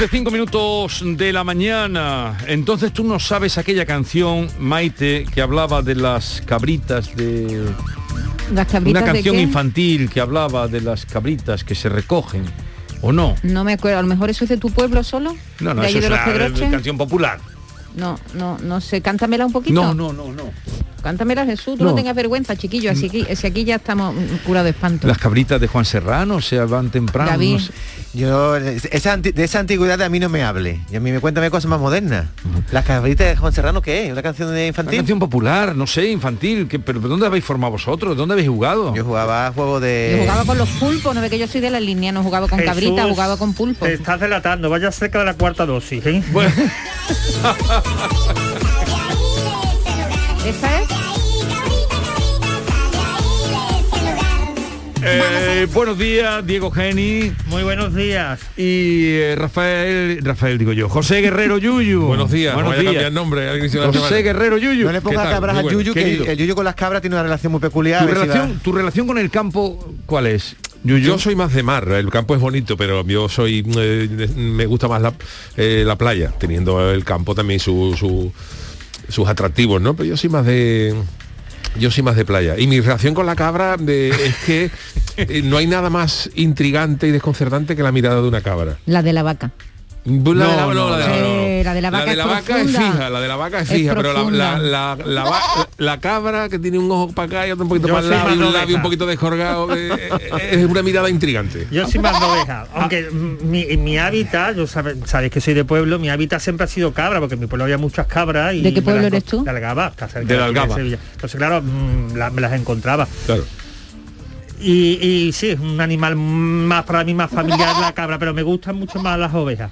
Once, cinco minutos de la mañana. Entonces tú no sabes aquella canción, Maite, que hablaba de las cabritas de... Las cabritas Una canción infantil que hablaba de las cabritas que se recogen, ¿o no? No me acuerdo, a lo mejor eso es de tu pueblo solo. No, no, de eso es de una canción popular. No, no, no sé, cántamela un poquito. No, no, no, no. Cántamela Jesús, tú no, No. tengas vergüenza, chiquillo, así que si aquí ya estamos mm, curados de espanto. Las cabritas de Juan Serrano se van temprano. David. no sé. Yo, esa anti- de esa antigüedad a mí no me hable. Y a mí me cuéntame cosas más modernas. Las cabritas de Juan Serrano, ¿qué es? ¿Una canción de Una infantil? canción popular, no sé, infantil. que- pero ¿dónde habéis formado vosotros? ¿Dónde habéis jugado? Yo jugaba a juego de... Yo jugaba con los pulpos, no ve que yo soy de la línea, no jugaba con Jesús, cabrita, jugaba con pulpos. Te estás delatando, vaya cerca de la cuarta dosis, ¿eh? Bueno, ¿Esa es? eh, buenos días, Diego Geni Muy buenos días. y eh, Rafael, Rafael digo yo, José Guerrero Yuyu. Buenos días, buenos no a días. cambiar nombre José. Guerrero Yuyu. No le pongas cabras bueno, Yuyu, que el Yuyu con las cabras tiene una relación muy peculiar. ¿Tu a relación, ¿Tu relación con el campo cuál es? Yuyu? Yo soy más de mar, el campo es bonito, pero yo soy eh, me gusta más la, eh, la playa, teniendo el campo también su- su- sus atractivos, ¿no? Pero yo soy más de yo soy más de playa. Y mi relación con la cabra de- es que eh, no hay nada más intrigante y desconcertante que la mirada de una cabra. La de la vaca. La de la, No, no, no, la de la- de la vaca es vaca es profunda. fija, la de la vaca es Es fija, pero la, la, la, la va- la cabra que tiene un ojo para acá y otro un poquito Yo para el lado y un oveja. labio un poquito descorgado, eh, eh, es una mirada intrigante. Yo soy más de oveja, aunque mi, en mi hábitat, yo sabe- sabéis que soy de pueblo, mi hábitat siempre ha sido cabra, porque en mi pueblo había muchas cabras. Y ¿De qué pueblo eres tú? De Algaba, está cerca De la Algaba. Sevilla. Entonces, claro, mm, la- me las encontraba. Claro. Y, y sí, es un animal más para mí más familiar la cabra, pero me gustan mucho más las ovejas.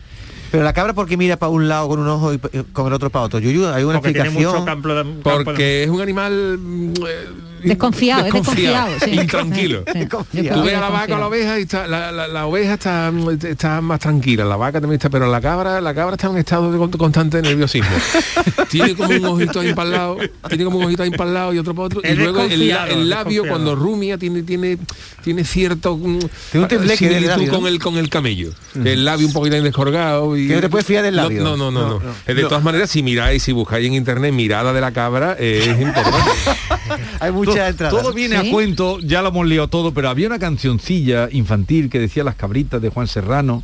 Pero la cabra, ¿por qué mira para un lado con un ojo y con el otro para otro? Yuyu, hay una Porque tiene mucho explicación. campo de, campo de- Porque es un animal mm, eh, Desconfiado, es desconfiado. sí. intranquilo. Sí, sí. Desconfiado. Creo Tú ves a la vaca o la oveja y está, la, la- la oveja está, mm, está más tranquila, la vaca también está, pero la cabra, la cabra está en un estado de con- constante nerviosismo. tiene como un ojito ahí para el lado, tiene como un ojito ahí para el lado y otro para otro. Es y luego el, el labio cuando rumia tiene, tiene, tiene cierto mm, Tiene un tembleque del similitud labio, ¿no? con el con el camello. El labio un poquito descolgado y Que no te puedes fiar del labio. No, no, no, no. No, no. De No. todas maneras, si miráis, si buscáis en internet mirada de la cabra, eh, es importante. Hay muchas entradas. Todo viene ¿Sí? a cuento, ya lo hemos liado todo, pero había una cancioncilla infantil que decía Las cabritas de Juan Serrano.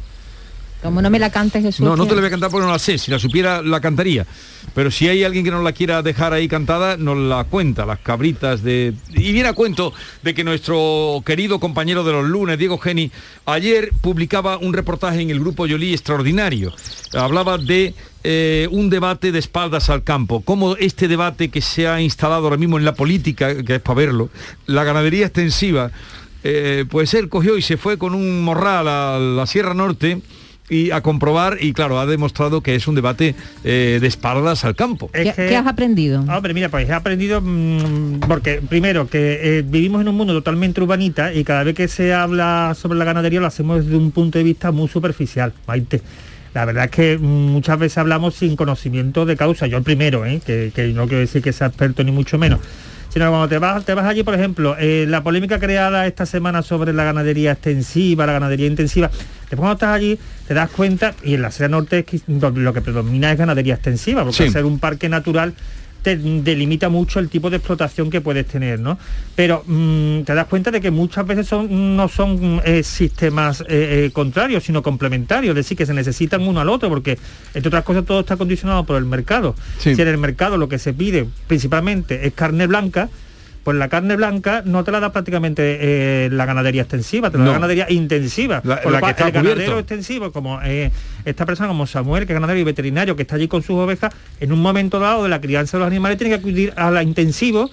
Como no me la cantes Jesús. No, no te la voy a cantar porque no la sé. Si la supiera, la cantaría. Pero si hay alguien que nos la quiera dejar ahí cantada, nos la cuenta, las cabritas de... Y viene a cuento de que nuestro querido compañero de los lunes, Diego Geni, ayer publicaba un reportaje en el grupo Yolí extraordinario. Hablaba de eh, un debate de espaldas al campo. Cómo este debate que se ha instalado ahora mismo en la política, que es para verlo, la ganadería extensiva, eh, pues él cogió y se fue con un morral a la Sierra Norte y a comprobar y claro ha demostrado que es un debate eh, de espaldas al campo Es ¿Qué, que- qué has aprendido? Hombre, mira, pues he aprendido mm, porque primero que eh, vivimos en un mundo totalmente urbanita y cada vez que se habla sobre la ganadería lo hacemos desde un punto de vista muy superficial, Maite. La verdad es que mm, muchas veces hablamos sin conocimiento de causa. Yo el primero, ¿eh? que, que no quiero decir que sea experto ni mucho menos. Sino cuando te vas, te vas allí, por ejemplo, eh, la polémica creada esta semana sobre la ganadería extensiva, la ganadería intensiva, después cuando estás allí te das cuenta, y en la Sierra Norte es que lo que predomina es ganadería extensiva, porque Sí. al ser un parque natural te delimita mucho el tipo de explotación que puedes tener, ¿no? Pero mm, te das cuenta de que muchas veces son, no son eh, sistemas eh, eh, contrarios, sino complementarios, es decir, que se necesitan uno al otro, porque entre otras cosas todo está condicionado por el mercado. Sí. Si en el mercado lo que se pide principalmente es carne blanca, pues la carne blanca no te la da prácticamente eh, la ganadería extensiva, te la da No. la ganadería intensiva. La- la que está el ganadero extensivo, como eh, esta persona, como Samuel, que es ganadero y veterinario, que está allí con sus ovejas, en un momento dado de la crianza de los animales tiene que acudir a la intensivo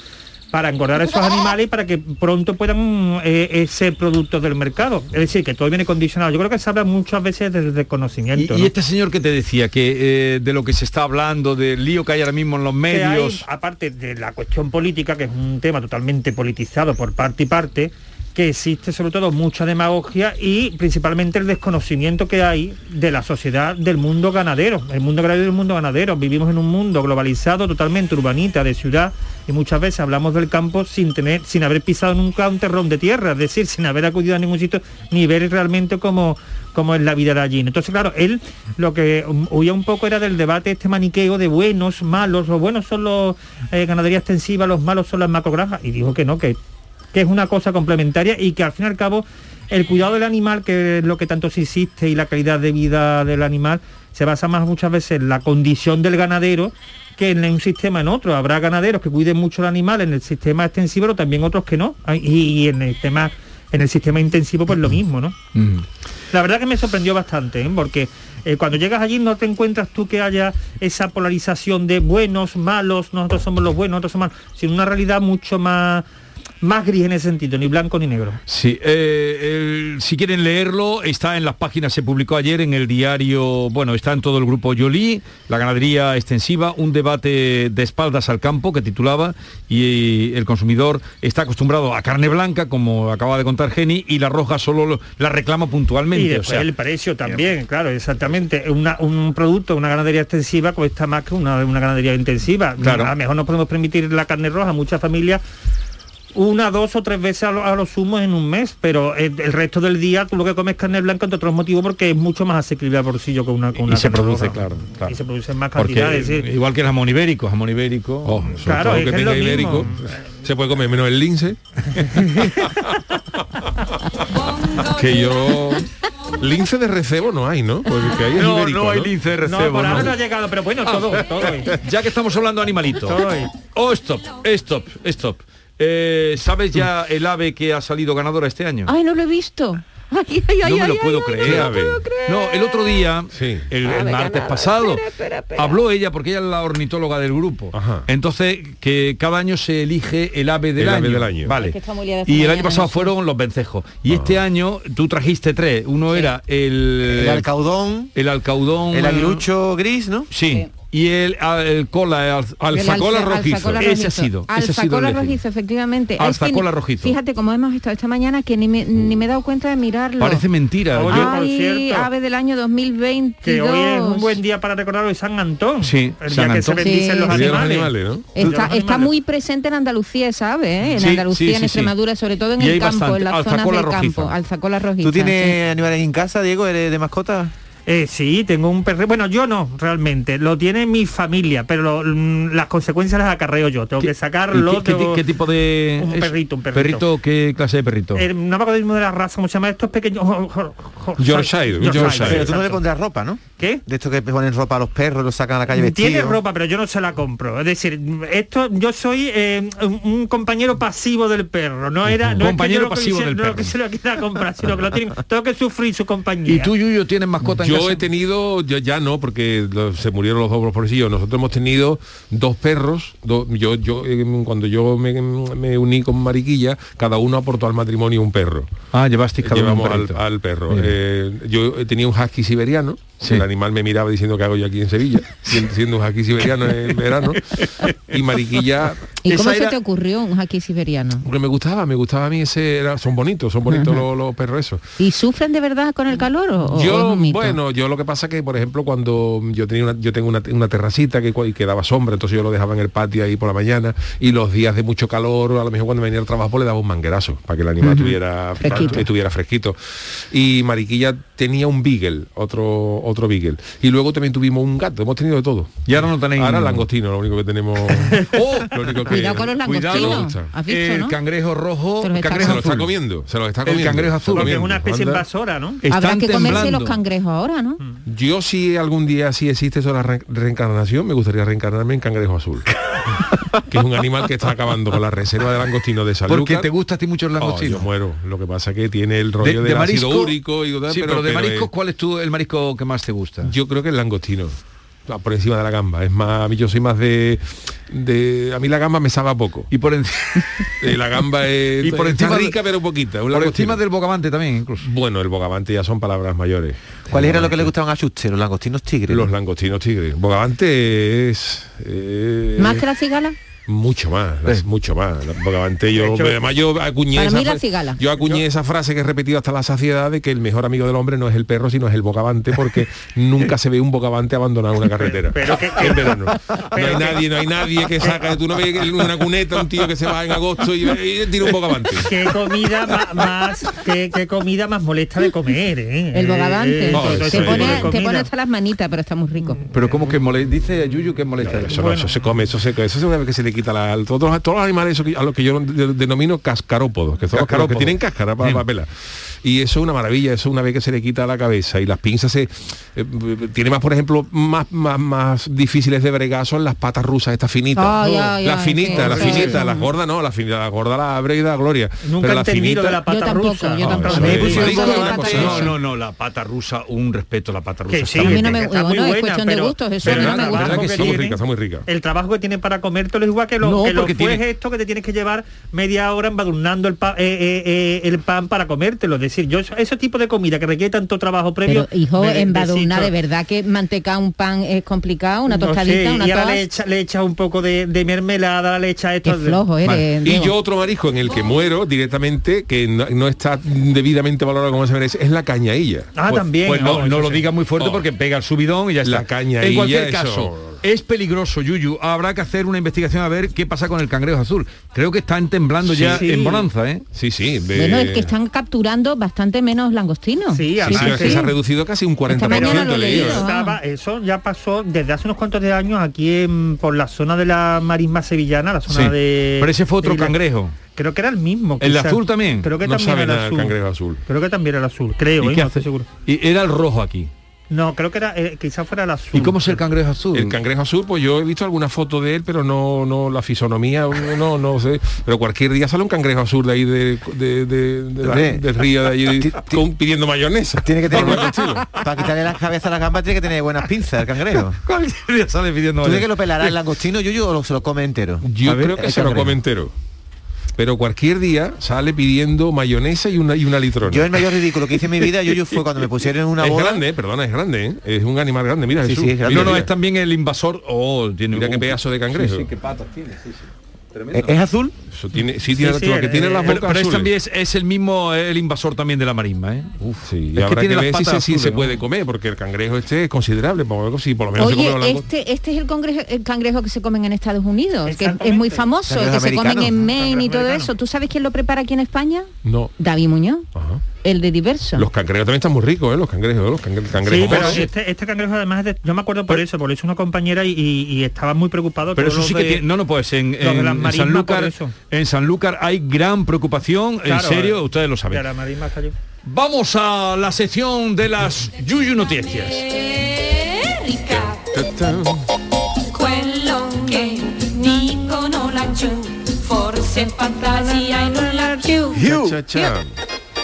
para engordar a esos animales y para que pronto puedan eh, eh, ser productos del mercado. Es decir, que todo viene condicionado. Yo creo que se habla muchas veces del Y, desconocimiento. y ¿no? este señor que te decía que eh, de lo que se está hablando, del lío que hay ahora mismo en los hay, medios. aparte de la cuestión política, que es un tema totalmente politizado por parte y parte, que existe sobre todo mucha demagogia y principalmente el desconocimiento que hay de la sociedad del mundo ganadero. El mundo ganadero y el mundo ganadero. Vivimos en un mundo globalizado, totalmente urbanita, de ciudad, y muchas veces hablamos del campo sin tener, sin haber pisado nunca un terrón de tierra, es decir, sin haber acudido a ningún sitio, ni ver realmente cómo, cómo es la vida de allí. Entonces, claro, él lo que huía un poco era del debate este maniqueo de buenos, malos, los buenos son los eh, ganadería extensiva, los malos son las macrogranjas, y dijo que no, que, que es una cosa complementaria y que al fin y al cabo el cuidado del animal, que es lo que tanto se insiste, y la calidad de vida del animal, se basa más muchas veces en la condición del ganadero que en un sistema en otro. Habrá ganaderos que cuiden mucho el animal en el sistema extensivo, pero también otros que no. Ay, Y, y en el tema en el sistema intensivo pues lo mismo, ¿no? Mm. La verdad que me sorprendió bastante, ¿eh? porque eh, cuando llegas allí no te encuentras tú que haya esa polarización de buenos, malos, nosotros somos los buenos, nosotros somos malos, sino una realidad mucho más, más gris en ese sentido, ni blanco ni negro. Sí, eh, el- si quieren leerlo, está en las páginas, se publicó ayer en el diario, bueno, está en todo el grupo Yoli, la ganadería extensiva, un debate de espaldas al campo que titulaba, y el consumidor está acostumbrado a carne blanca, como acaba de contar Geni, y la roja solo lo- la reclama puntualmente. Y o después sea, el precio también, claro, exactamente. Una- un producto, una ganadería extensiva cuesta más que una, una ganadería intensiva. Claro. A lo mejor no podemos permitir la carne roja, muchas familias una, dos o tres veces a lo, a lo sumo en un mes, pero el, el resto del día tú lo que comes carne blanca entre otros motivos porque es mucho más asequible al bolsillo que una, que una y se produce, claro, claro. Y se producen más cantidades. igual que el jamón ibérico, jamón ibérico. Oh, sobre Claro, todo es que tenga ibérico. Se puede comer menos el lince. que yo. Lince de recebo no hay, ¿no? Porque es no, ibérico, no hay lince de No, recebo. por ahora no. no ha llegado, pero bueno, todo, todo. hay. Ya que estamos hablando de animalitos. Todo hay. Oh, stop, stop, stop. Eh, ¿Sabes ya el ave que ha salido ganadora este año? Ay, no lo he visto. Ay, ay, ay, no me ay, lo puedo ay, creer. ¿Qué ave? No, el otro día, Sí. el, martes pasado, Espera, espera, espera. habló ella, porque ella es la ornitóloga del grupo. Ajá. Entonces, que cada año se elige el ave del El año. ave del año. Vale. Es que Y el año pasado no fueron los vencejos. Y este año tú trajiste tres. Uno era el... El alcaudón, el alcaudón. el aguilucho gris, ¿no? Sí. Y el, a- el cola, el alz- alzacola alza- rojizo. ha rojizo. sido. Ese ha sido Alzacola rojizo, efectivamente. Es que Alzacola ni- rojizo. Fíjate, como hemos estado esta mañana, que ni me, ni me he dado cuenta de mirarlo. Parece mentira. Oye, Ay, cierto. ave del año 2022. Que hoy es un buen día para recordar hoy San Antón. Sí, el San día que se bendicen Sí. los animales. animales, ¿no? De Está, los está animales. muy presente en Andalucía, ¿sabes? ¿eh? En Sí, Andalucía, sí, sí, en sí. Extremadura, sobre todo en Y el campo, bastante. en las zonas Alzacola del rojiza. campo. Alzacola rojiza. ¿Tú tienes animales en casa, Diego? ¿Eres de mascota? Eh, sí, tengo un perro. Bueno, yo no, realmente. Lo tiene mi familia, pero lo- mm, las consecuencias las acarreo yo. Tengo que ¿Y sacarlo. ¿Qué, tengo- qué tipo de...? Un es? perrito, un perrito. ¿Qué clase de perrito? Eh, no me acuerdo mismo de la raza, ¿cómo se llama? Estos pequeños... Yorkshire, un Yorkshire. Pero tú no le pondrás ropa, ¿no? ¿Qué? De esto que ponen ropa a los perros, los sacan a la calle vestidos. Tiene ropa, pero yo no se la compro. Es decir, esto yo soy eh, un, compañero pasivo del perro. No era no Compañero es que yo lo que pasivo se- del no perro. que se lo quiera comprar, sino que lo tienen, tengo que sufrir su compañía. ¿Y tú, Yuyo, tienes mascota en Yo casa? he tenido, yo ya no, porque lo- se murieron los dos pobrecillos. Nosotros hemos tenido dos perros. do- yo, yo eh, cuando yo me, me uní con Mariquilla, cada uno aportó al matrimonio un perro. Ah, llevaste cada uno un Llevamos al, al perro. Eh, yo tenía un husky siberiano. Sí. El animal me miraba diciendo que hago yo aquí en Sevilla, siendo, un husky siberiano en verano. Y Mariquilla ¿Y cómo se era- te ocurrió un haki siberiano? porque me gustaba, me gustaba a mí ese, era- son bonitos, son bonitos los, los perros esos. ¿Y sufren de verdad con el calor o, o es Yo, un mito? bueno, yo lo que pasa que, por ejemplo, cuando yo tenía una, yo tengo una, una terracita que, que daba sombra, entonces yo lo dejaba en el patio ahí por la mañana y los días de mucho calor, a lo mejor cuando venía al trabajo pues le daba un manguerazo para que el animal tuviera, Fresquito. estuviera fresquito. Y Mariquilla tenía un beagle, otro, otro beagle. Y luego también tuvimos un gato, hemos tenido de todo. Y ahora no tenéis Ahora langostino, lo único que tenemos. Oh, lo único que- Cuidado con los Cuidado. langostinos. ¿Has visto, el no? cangrejo rojo, Se los está cangrejo se lo está comiendo, se lo está El comiendo. cangrejo se azul. Porque es una especie Anda. invasora, ¿no? Habrá Están que comerse temblando. los cangrejos ahora, ¿no? Yo si algún día si existe eso la re- reencarnación, me gustaría reencarnarme en cangrejo azul. que es un animal que está acabando con la reserva de langostino de San Porque te gusta a ti mucho el Oh, langostino. yo muero. Lo que pasa que tiene el rollo del ácido úrico y tal, sí, pero, de pero mariscos, es- ¿cuál es tu, el marisco que más te gusta? yo creo que el langostino. Por encima de la gamba. Es más, a mí yo soy más de, de a mí la gamba me sabe a poco. Y por, encima Eh, la gamba es Y por está encima de- rica pero poquita. por langostino. encima del bogavante también, incluso. Bueno, el bogavante ya son palabras mayores. ¿Cuál era lo que le gustaban a Schuster? Los langostinos tigres. Los langostinos tigres. Bogavante es... eh, ¿Más que la cigala? Mucho más, las- mucho más. Bogavante yo, hecho, además yo acuñé, para esa, mí la fra- cigala. yo acuñé esa frase que he repetido hasta la saciedad de que el mejor amigo del hombre no es el perro, sino es el bogavante, porque nunca se ve un bogavante abandonar una carretera. Pero que- en verano. No hay que- nadie, no hay nadie que saca, tú no ves en una cuneta un tío que se va en agosto y, y tira un bogavante. qué comida más, qué, qué comida más molesta de comer, ¿eh? El bogavante. Eh, no, ese te, pone, te pone hasta las manitas, pero está muy rico. Pero como que molesta, dice Yuyu que molesta. Eso, no, eso se come, eso se eso es una vez que se le quita la, todos, los, todos los animales a los que yo de- denomino cascarópodos, que son que- los que Cascarópodos. tienen cáscara para, para pelar. Y eso es una maravilla, eso una vez que se le quita la cabeza y las pinzas se eh, tiene más, por ejemplo, más, más, más difíciles de bregar son las patas rusas, estas finitas. Ay, ay, las ay, finitas, sí, las sí, finitas, sí. las gordas no, las finitas, las gordas la abre y da gloria. Nunca Pero he las entendido de finitas- la pata Yo tampoco, rusa. yo tampoco. es- es No, no, no, la pata rusa, un respeto a la pata rusa. Que sí, está A mí muy no bien. me- está muy bueno, es buena, cuestión de pero- gustos, eso pero a mí no el me gusta. verdad que tiene- rica, está muy rica. El trabajo que tiene para comértelo es igual que lo, No, que lo tiene- esto que te tienes que llevar media hora embadurnando el, pa- eh, eh, eh, el pan para comértelo. Decir, yo ese tipo de comida que requiere tanto trabajo previo. Pero, hijo, me- embadurnar, desisto. de verdad que mantecar un pan es complicado, una No tostadita, sé, una y ahora le echa, le echa un poco de, de mermelada, le echa esto. Qué flojo eres, Vale. Y yo otro marisco en el que muero directamente, que no, no está debidamente valorado como se merece, es la cañailla. Ah, Pues- también. Pues no, oh, no lo sí. diga muy fuerte Oh. porque pega el subidón y ya está. La caña En y cualquier caso, eso- es peligroso, Yuyu. Habrá que hacer una investigación a ver qué pasa con el cangrejo azul. Creo que están temblando ya Sí. en bonanza, ¿eh? Sí, sí. Bueno, es que están capturando bastante menos langostinos. Sí, Sí, además sí, es que sí. se ha reducido casi un 40%. mañana lo he he leído, leído. Estaba- eso ya pasó desde hace unos cuantos de años aquí en, por la zona de la marisma sevillana, la zona Sí. de... Pero ese fue otro la- cangrejo. Creo que era el mismo. ¿El quizás. azul también? Creo que No también sabe era nada el azul. cangrejo azul. Creo que también era el azul, creo, ¿Y ¿eh? qué no hace? estoy seguro. Y era el rojo aquí. No, creo que era, eh, quizás fuera el azul. ¿Y cómo es el cangrejo azul? El cangrejo azul, pues yo he visto alguna foto de él, pero no, no la fisonomía, no, no sé. Pero cualquier día sale un cangrejo azul de ahí de, de- de- de la- del río de allí con- pidiendo mayonesa. Tiene que tener estilo. para quitarle la cabeza a la gamba tiene que tener buenas pinzas el cangrejo. Cualquier día sale pidiendo ¿Tú crees que lo pelará el langostino, Yuyu, o lo- se lo come entero? Yo ver, creo que se lo come entero. Pero cualquier día sale pidiendo mayonesa y una, y una litrona. Yo el mayor ridículo que hice en mi vida, Yuyu, fue cuando me pusieron en una es grande, perdona, es grande, ¿eh? es un animal grande, mira Sí, Jesús. sí, es grande. No, Mira, no, mira. es también el invasor. Oh, tiene Mira qué pedazo de cangrejo. Sí, sí, qué patas tiene, sí, sí. ¿Es, es azul? Eso tiene, sí, tiene, sí, lo que eh, tiene las Pero, bocas pero es azules. también es, es el mismo, el invasor también de la marisma, ¿eh? Uf, Sí, y es que habrá que, tiene las ver si, se, si se ¿no? puede comer, porque el cangrejo este es considerable, por, si por lo menos se come los Oye, este, este es el, congrejo, el cangrejo que se comen en Estados Unidos, que es- es muy famoso, el que se comen en Maine y todo americano. eso. ¿Tú sabes quién lo prepara aquí en España? No. David Muñoz, Ajá. El de Diverso. Los cangrejos también están muy ricos, ¿eh? Los cangrejos, los cangre- cangrejos. Sí, pero moros. este, este cangrejo además, es de- yo me acuerdo por eso, porque es una compañera y, estaba muy preocupado. Pero eso sí que de- tiene, no, no, pues en, de en- en Sanlúcar, en Sanlúcar hay gran preocupación, en serio, eh. ustedes lo de saben. Vamos a la sección de las Yuyu Noticias.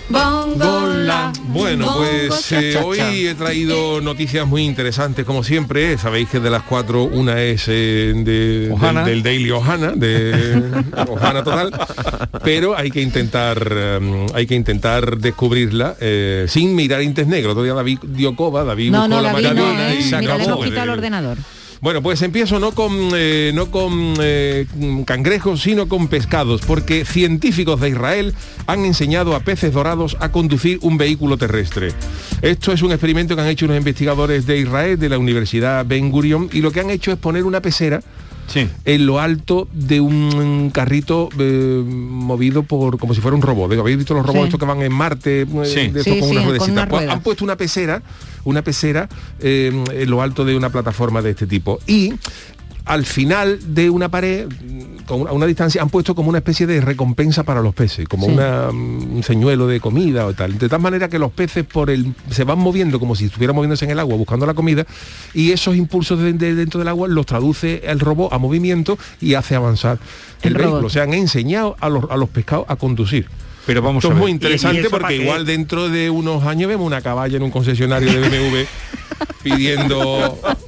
Bongola, Bueno, bongo, pues cha, eh, cha, hoy he traído noticias muy interesantes, como siempre. Sabéis que de las cuatro, una es eh, de, Ohana. del, del Daily Ohana, de Ohana total. Pero hay que intentar, eh, hay que intentar descubrirla eh, sin mirar Intes Negro. Todavía David dio coba, David no, buscó no, la David no, ¿eh? y se Mira, le acabó. hemos quitado el ordenador. Bueno, pues empiezo no con, eh, no con eh, cangrejos, sino con pescados, porque científicos de Israel han enseñado a peces dorados a conducir un vehículo terrestre. Esto es un experimento que han hecho unos investigadores de Israel, de la Universidad Ben Gurion, y lo que han hecho es poner una pecera Sí. en lo alto de un carrito eh, movido por como si fuera un robot. Digo, ¿Habéis visto los robots Sí. estos que van en Marte? Sí. de estos Sí, con sí, una con ruedecita? una Pues rueda. han puesto una pecera, una pecera eh, en lo alto de una plataforma de este tipo. Y al final de una pared, con una, a una distancia, han puesto como una especie de recompensa para los peces, como Sí. una, mm, un señuelo de comida o tal. De tal manera que los peces por el, se van moviendo como si estuvieran moviéndose en el agua buscando la comida y esos impulsos de, de dentro del agua los traduce el robot a movimiento y hace avanzar el, El vehículo. O sea, han enseñado a los, a los pescados a conducir. Pero vamos Esto a es ver. muy ¿Y- y interesante eso porque qué? igual dentro de unos años vemos una caballa en un concesionario de BMW pidiendo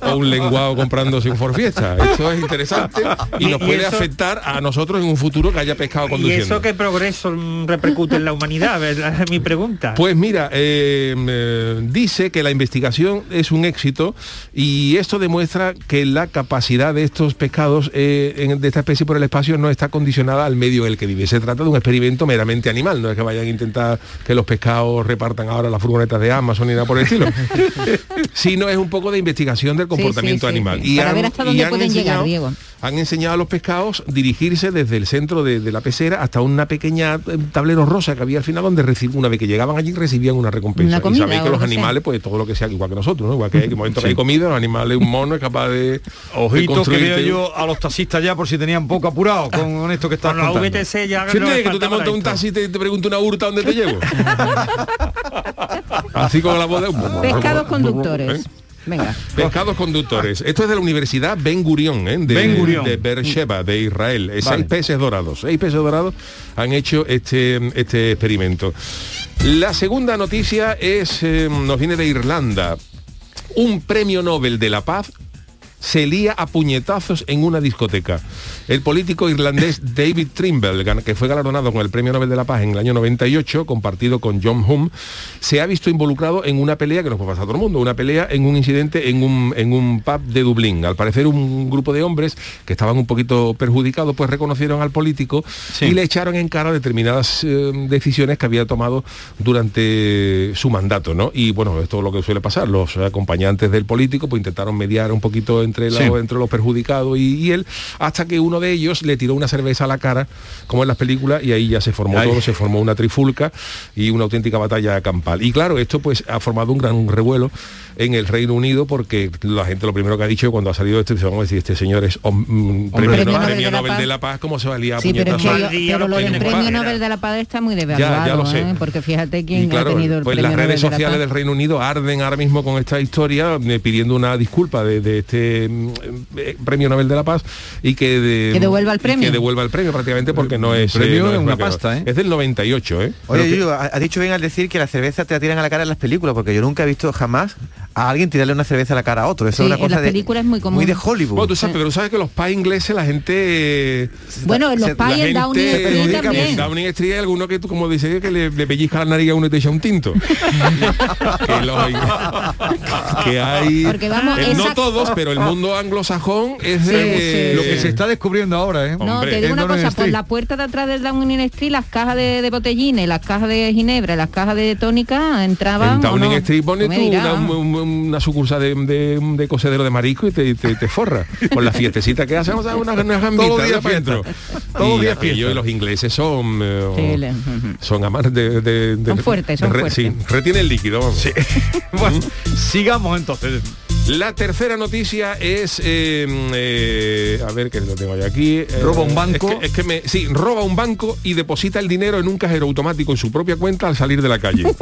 o un lenguado comprándose un Ford Fiesta. Esto es interesante y nos Y- y puede eso- afectar a nosotros en un futuro que haya pescado ¿Y conduciendo. eso qué progreso repercute en la humanidad? ¿verdad? Es mi pregunta. Pues mira, eh, eh, dice que la investigación es un éxito y esto demuestra que la capacidad de estos pescados eh, en- de esta especie por el espacio no está condicionada al medio en el que vive. Se trata de un experimento meramente animal, no es que vayan a intentar que los pescados repartan ahora las furgonetas de Amazon ni nada por el estilo, sino es un poco de investigación del comportamiento sí, animal. sí. Para ver hasta dónde pueden llegar, Diego. Han enseñado a los pescados dirigirse desde el centro de, de la pecera hasta una pequeña eh, tablero rosa que había al final donde una vez que llegaban allí recibían una recompensa. Una y sabéis que lo los que sea. animales, pues todo lo que sea, igual que nosotros, ¿no? Igual que hay momento que hay comida, los animales, un mono es capaz de. Ojitos que veo yo a los taxistas ya por si tenían poco apurado con, con esto que estás Con la. VTC ya no le que tú te montas un taxi y te, te pregunta una hurta dónde te llevo. Así con la voz de Pescados conductores. ¿Eh? Venga. Pescados conductores. Esto es de la Universidad Ben Gurion, ¿eh? de, Ben Gurion. de Beersheba, de Israel. Eh, Vale. Seis peces dorados. Seis peces dorados han hecho este, este experimento. La segunda noticia es, eh, nos viene de Irlanda. Un premio Nobel de la Paz se lía a puñetazos en una discoteca. El político irlandés David Trimble, que fue galardonado con el Premio Nobel de la Paz en el año 98, compartido con John Hume, se ha visto involucrado en una pelea que nos puede pasar a todo el mundo, una pelea en un incidente en un, en un pub de Dublín. Al parecer un grupo de hombres que estaban un poquito perjudicados, pues reconocieron al político Sí. y le echaron en cara determinadas eh, decisiones que había tomado durante su mandato, ¿no? Y bueno, esto es lo que suele pasar. Los acompañantes del político pues intentaron mediar un poquito entre, los perjudicados y, y él, hasta que uno de ellos le tiró una cerveza a la cara, como en las películas, y ahí ya se formó Ay. todo, se formó una trifulca y una auténtica batalla campal. Y claro, esto pues ha formado un gran revuelo en el Reino Unido porque la gente lo primero que ha dicho cuando ha salido esto, vamos a decir, este señor es mm, premio, Premio Nobel, premio de la Nobel Paz. de la Paz, ¿cómo se va a liar a Sí, pero, es que yo- pero lo del premio Nobel de la Paz está muy Ya, devaluado, ya lo sé. ¿eh? porque fíjate quién Y claro, ha tenido el pues premio las redes Nobel sociales del Reino Unido arden ahora mismo con esta historia eh, pidiendo una disculpa de, de este eh, premio Nobel de la Paz y que, de- Que devuelva el premio. que devuelva el premio prácticamente porque no es premio no es una pasta, ¿eh? es del 98 ¿eh? Oye, que- ha dicho bien al decir que la cerveza te la tiran a la cara en las películas, porque yo nunca he visto jamás a alguien tirarle una cerveza a la cara a otro. Eso Sí, es una en cosa de, es muy común. Muy de Hollywood. bueno, tú sabes, pero tú sabes que los pais ingleses la gente Bueno, en los pais la en Downing Street también. En Downing Street hay alguno que tú como dices que le, le pellizca la nariz a uno y te echa un tinto. que, los- que hay Porque vamos, eh, no esa- todos, pero el mundo anglosajón es de sí. Lo que se está descubriendo ahora, ¿eh? No, Hombre, te digo una Downing cosa, por la puerta de atrás del Downing Street, las cajas de, de botellines, las cajas de ginebra, las cajas de tónica entraban. En ¿o Downing no? Street pone No tú un- una sucursal de, de, de cocedero de marisco y te, te, te forra. Con la fiestecita que sea, unas unas gambitas Todos los días para fiesta. Todos Y días fiesta. y los ingleses son eh, Sí, son amantes de, de- de- Son fuertes, son de fuertes. Sí, retiene el líquido, vamos. Bueno, sigamos entonces. La tercera noticia es, eh, eh, a ver que lo tengo yo aquí. eh, Roba un banco. Es que, es que me, sí, roba un banco y deposita el dinero en un cajero automático en su propia cuenta al salir de la calle.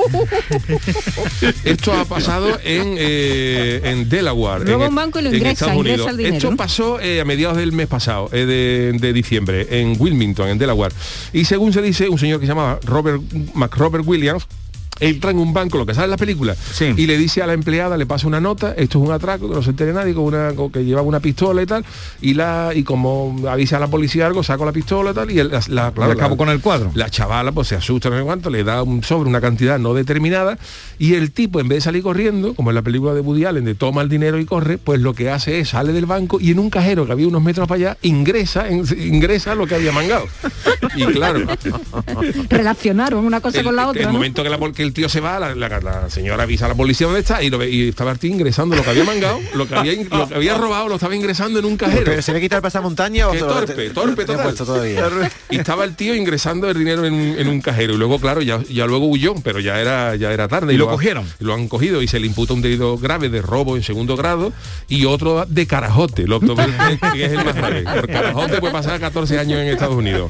Esto ha pasado en, eh, en Delaware. Roba en, un banco y lo en ingresa, Estados ingresa Unidos. el dinero, Esto pasó eh, a mediados del mes pasado, eh, de, de diciembre, en Wilmington, en Delaware. Y según se dice, un señor que se llama Robert McRobert Williams entra en un banco, lo que sale en la película, Sí. y le dice a la empleada, le pasa una nota, esto es un atraco, que no se entere nadie, con una, con que lleva una pistola y tal, y la y como avisa a la policía algo, saco la pistola y tal, y el- la, la- claro, acabo la- con el cuadro. La chavala pues se asusta, no sé cuánto, le da un sobre, una cantidad no determinada, y el tipo, en vez de salir corriendo, como en la película de Woody Allen, de toma el dinero y corre, pues lo que hace es sale del banco y en un cajero que había unos metros para allá, ingresa, en- ingresa lo que había mangado. Y claro, Relacionaron una cosa el, con la el otra. ¿no? momento que, la que el tío se va, la, la- la señora avisa a la policía dónde está y, lo ve- y estaba el tío ingresando lo que había mangado, lo que había, in- lo que había robado, lo estaba ingresando en un cajero. Pero se ve quitar el pasamontaña o Qué torpe, te- torpe te- te ha total. puesto todavía. Y estaba el tío ingresando el dinero en, un- en un cajero y luego, claro, ya, ya luego huyó, pero ya era, ya era tarde. ¿Y lo cogieron? lo han cogido y se le imputa un delito grave de robo en segundo grado y otro de carajote, lo que es el más grave. Por carajote puede pasar 14 años en Estados Unidos.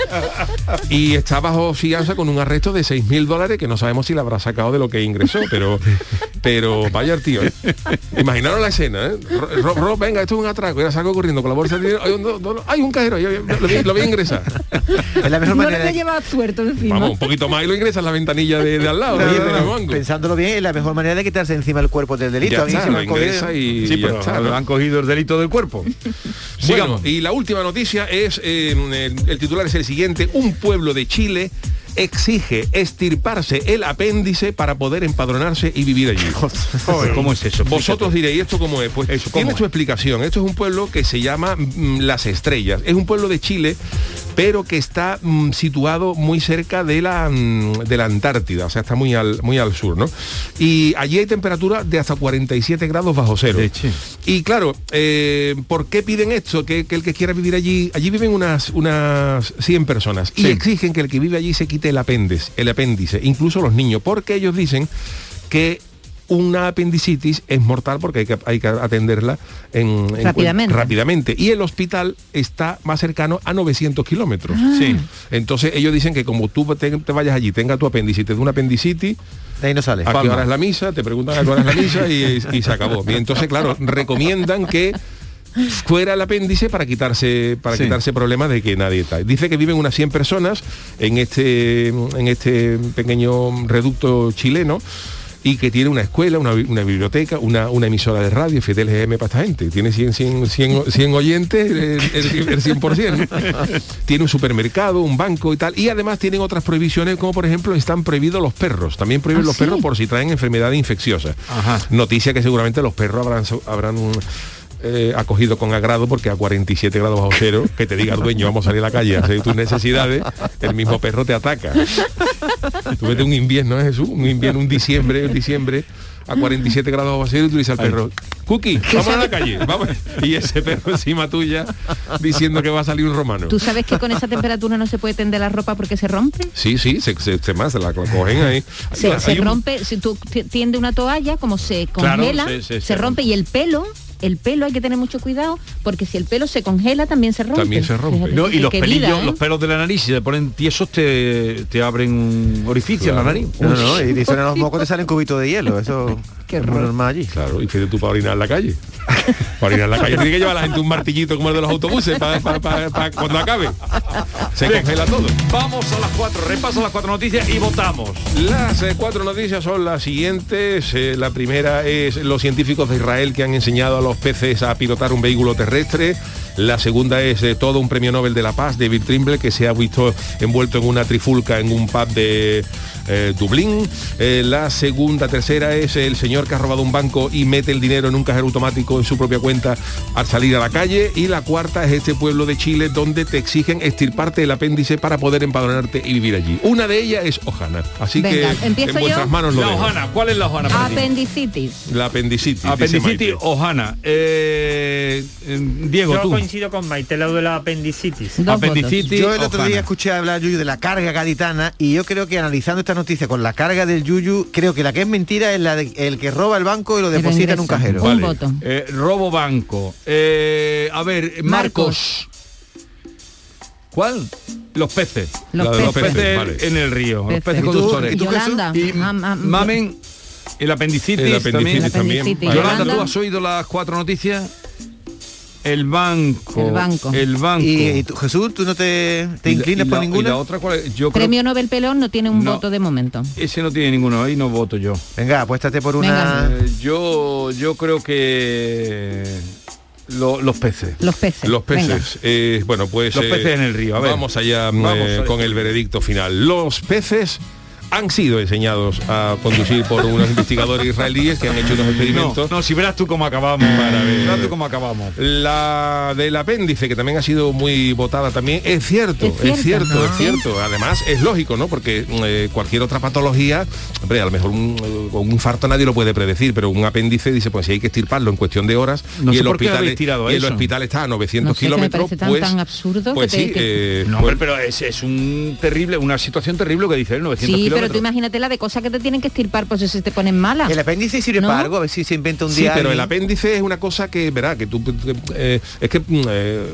Y está bajo fianza con un arresto de 6 mil dólares que no sabemos si le habrá sacado de lo que ingresó, pero pero vaya el tío. ¿eh? Imaginaros la escena, ¿eh? Ro- Rob, Rob, venga, esto es un atraco. Ya salgo corriendo con la bolsa de dinero. Hay un, no, no, hay un cajero, yo- yo- lo, voy, lo voy a ingresar. Es la mejor No manera de... lleva suerte encima. Vamos, un poquito más y lo ingresas en la ventanilla de, de al lado. No, pensándolo bien, es la mejor manera de quitarse encima el cuerpo del delito. Ya A mí está, se me lo han cogido- y Sí, ya pero está, ¿no? han cogido el delito del cuerpo. Bueno, Sigamos. y la última noticia es, eh, el, el titular es el siguiente, un pueblo de Chile exige estirparse el apéndice para poder empadronarse y vivir allí. ¿Cómo es eso? Vosotros diréis, ¿esto cómo es? Pues Eso, ¿cómo tiene su explicación. Esto es un pueblo que se llama mm, Las Estrellas. Es un pueblo de Chile, pero que está mm, situado muy cerca de la, mm, de la Antártida, o sea, está muy al, muy al sur, ¿no? Y allí hay temperatura de hasta 47 grados bajo cero. Y claro, eh, ¿por qué piden esto? Que, que el que quiera vivir allí, allí viven unas, unas 100 personas y exigen que el que vive allí se quite el apéndice, el apéndice, incluso los niños, porque ellos dicen que una apendicitis es mortal porque hay que, hay que atenderla en, en- Rápidamente. rápidamente. Y el hospital está más cercano a 900 kilómetros. Ah. Sí. Entonces ellos dicen que como tú te, te vayas allí, tenga tu te dé una apendicitis, De ahí no sale. ¿A qué hora es la misa? Te preguntan a qué hora es la misa y, y se acabó. Y entonces, claro, recomiendan que fuera el apéndice para quitarse para Sí. quitarse problemas de que nadie está. Dice que viven unas 100 personas en este en este pequeño reducto chileno y que tiene una escuela, una, una biblioteca, una, una emisora de radio, Fidel GM para esta gente. Tiene 100, 100, 100, 100 oyentes, el, el, el 100%. tiene un supermercado, un banco y tal. Y además tienen otras prohibiciones, como por ejemplo están prohibidos los perros. También prohíben ¿Ah, los sí? perros por si traen enfermedades infecciosas. Ajá. Noticia que seguramente los perros habrán, habrán eh, acogido con agrado porque a 47 grados bajo cero, que te diga el dueño, vamos a salir a la calle a hacer tus necesidades, el mismo perro te ataca. Tú vete un invierno, ¿eh, Jesús? Un invierno, un diciembre, un diciembre, a 47 grados bajo cero y tú dices al perro, Cookie, vamos a la calle, vamos. Y ese perro encima tuya diciendo que va a salir un romano. ¿Tú sabes que con esa temperatura no se puede tender la ropa porque se rompe? Sí, sí, se, se, se más, se la cogen ahí. Se, Hay- se hay un- rompe, si tú ti- tiendes una toalla, como se Claro, congela, se- se- se, se rompe y el pelo, el pelo hay que tener mucho cuidado porque si el pelo se congela también se rompe. También se rompe. No, y los pelillos, vida, ¿eh? los pelos de la nariz, si te ponen tiesos te, te abren un orificio en la nariz. No, no, y dicen a los mocos te salen cubitos de hielo. Eso Qué horror. normal allí. Claro, y fíjate tú para orinar en la calle. Para orinar en la calle. Tiene que llevar la gente un martillito como el de los autobuses para cuando acabe. Se Bien. congela todo. Vamos a las cuatro, repaso las cuatro noticias y votamos. Las eh, cuatro noticias son las siguientes. Eh, la primera es los científicos de Israel que han enseñado a los peces a pilotar un vehículo terrestre. La segunda es todo un premio Nobel de la Paz, David Trimble, que se ha visto envuelto en una trifulca en un pub de eh, Dublín. Eh, la segunda, tercera es el señor que ha robado un banco y mete el dinero en un cajero automático en su propia cuenta al salir a la calle. Y la cuarta es este pueblo de Chile donde te exigen estirparte el apéndice para poder empadronarte y vivir allí. Una de ellas es Ojana. Así Venga, que ¿empiezo en vuestras yo? manos lo La dejo. hojana, ¿cuál es la ti? Apendicitis. La apendicitis. Apendicitis, hojana. Eh, eh, Diego, Yo tú. Coincido con Maite, lo de la apendicitis. Dos Apendicitis, Yo el otro día escuché hablar Yuyu de la carga gaditana y yo creo que analizando esta noticia con la carga del Yuyu, creo que la que es mentira es la de el que roba el banco y lo deposita en un cajero. Un Vale. voto. Eh, robo banco. Eh, a ver, Marcos. ¿Cuál? Los peces. Los de los peces. peces, vale. en el río. Los Peces. peces ¿Y tú? conductores. ¿Y tú. Y Mam- mam- mamen, el apendicitis, El apendicitis también. Yolanda, ¿tú has oído las cuatro noticias? El banco. El banco. El banco. Y, y tú, Jesús, ¿tú no te, te Y la- inclinas y por la- y ninguna? la otra cuál es? Yo creo Premio Nobel Pelón no tiene un No. voto de momento. ese no tiene ninguno, ahí no voto yo. Venga, apuéstate por una... Eh, yo yo creo que lo- los peces. Los peces. Los peces. Eh, bueno, pues Los peces en el río, a ver. Vamos allá Vamos eh, a ver. con el veredicto final. Los peces han sido enseñados a conducir por unos investigadores israelíes que han hecho unos No, experimentos. no, si verás tú cómo acabamos. Para ver. Verás tú cómo acabamos. La del apéndice, que también ha sido muy votada también, es cierto, Es es cierto, es ¿no? cierto. Además, es lógico, ¿no? Porque eh, cualquier otra patología, hombre, a lo mejor un, eh, un infarto nadie lo puede predecir, pero un apéndice dice, pues si hay que estirparlo en cuestión de horas No y, sé el por qué hospital, y el hospital está a 900 No sé, que me kilómetros, parece tan- pues, tan absurdo pues que te- sí, que- eh, No, pues- hombre, pero es, es un terrible, una situación terrible que dice él, 900 Sí, pero tú imagínate la de cosas que te tienen que estirpar, pues si se te ponen malas. El apéndice sirve ¿No? para algo, a ver si se inventa un Sí, día... pero el apéndice es una cosa que, verá, que tú, eh, es que mm, eh,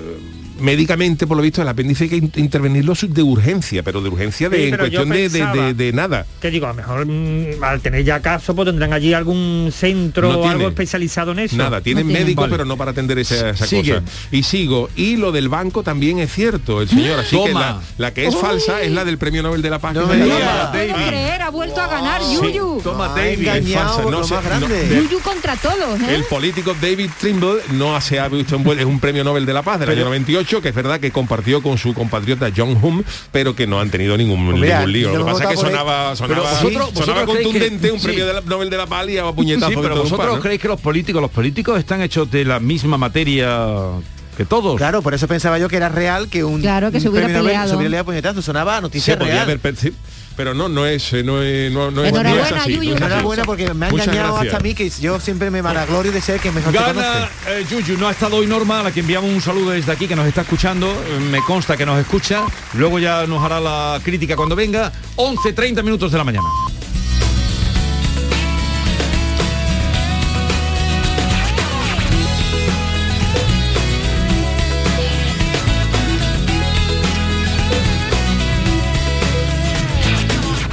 médicamente, por lo visto, el apéndice hay que in- intervenirlo de urgencia, pero de urgencia de, Sí, en cuestión de, de- pensaba- de- de nada. Que digo, a lo mejor mm, al tener ya caso, pues tendrán allí algún centro No o tiene. algo especializado en eso. Nada, tienen tienen. médico, Vale. pero no para atender esa, cosa. Y sigo. Y lo del banco también es cierto, el señor. Así que la, la que es falsa es la del Premio Nobel de la Paz. No que No creer, ha vuelto a ganar Sí. Yuyu. Toma, Ha David. engañado falsa, no lo sé, más no, grande. de- Yuyu contra todos, ¿eh? El político David Trimble no se ha visto envuelto, es un premio Nobel de la Paz del año 98, que es verdad que compartió con su compatriota John Hume, pero que no han tenido ningún, Pues mira, ningún lío. Lo que pasa es que sonaba, sonaba, Pero vosotros- sonaba vosotros creéis contundente que- un sí. premio de la- Nobel de la Paz y a puñetazo Sí, pero vosotros par, ¿no? creéis que los políticos, los políticos están hechos de la misma materia que todos. Claro, por eso pensaba yo que era real que un, Claro, que un se hubiera premio Nobel peleado. se hubiera puñetazo. Sonaba Se noticia podía real. haber sí, pero no, no es, eh, no es, no, no es, no es Enhorabuena, así, Yuyu. no es así. Enhorabuena porque me ha engañado gracias. hasta a mí que yo siempre me vanaglorio de ser que mejor te Gana conoce. eh, Yuyu, no ha estado hoy Norma, a la que enviamos un saludo desde aquí, que nos está escuchando, eh, me consta que nos escucha, luego ya nos hará la crítica cuando venga, 11, 30 minutos de la mañana.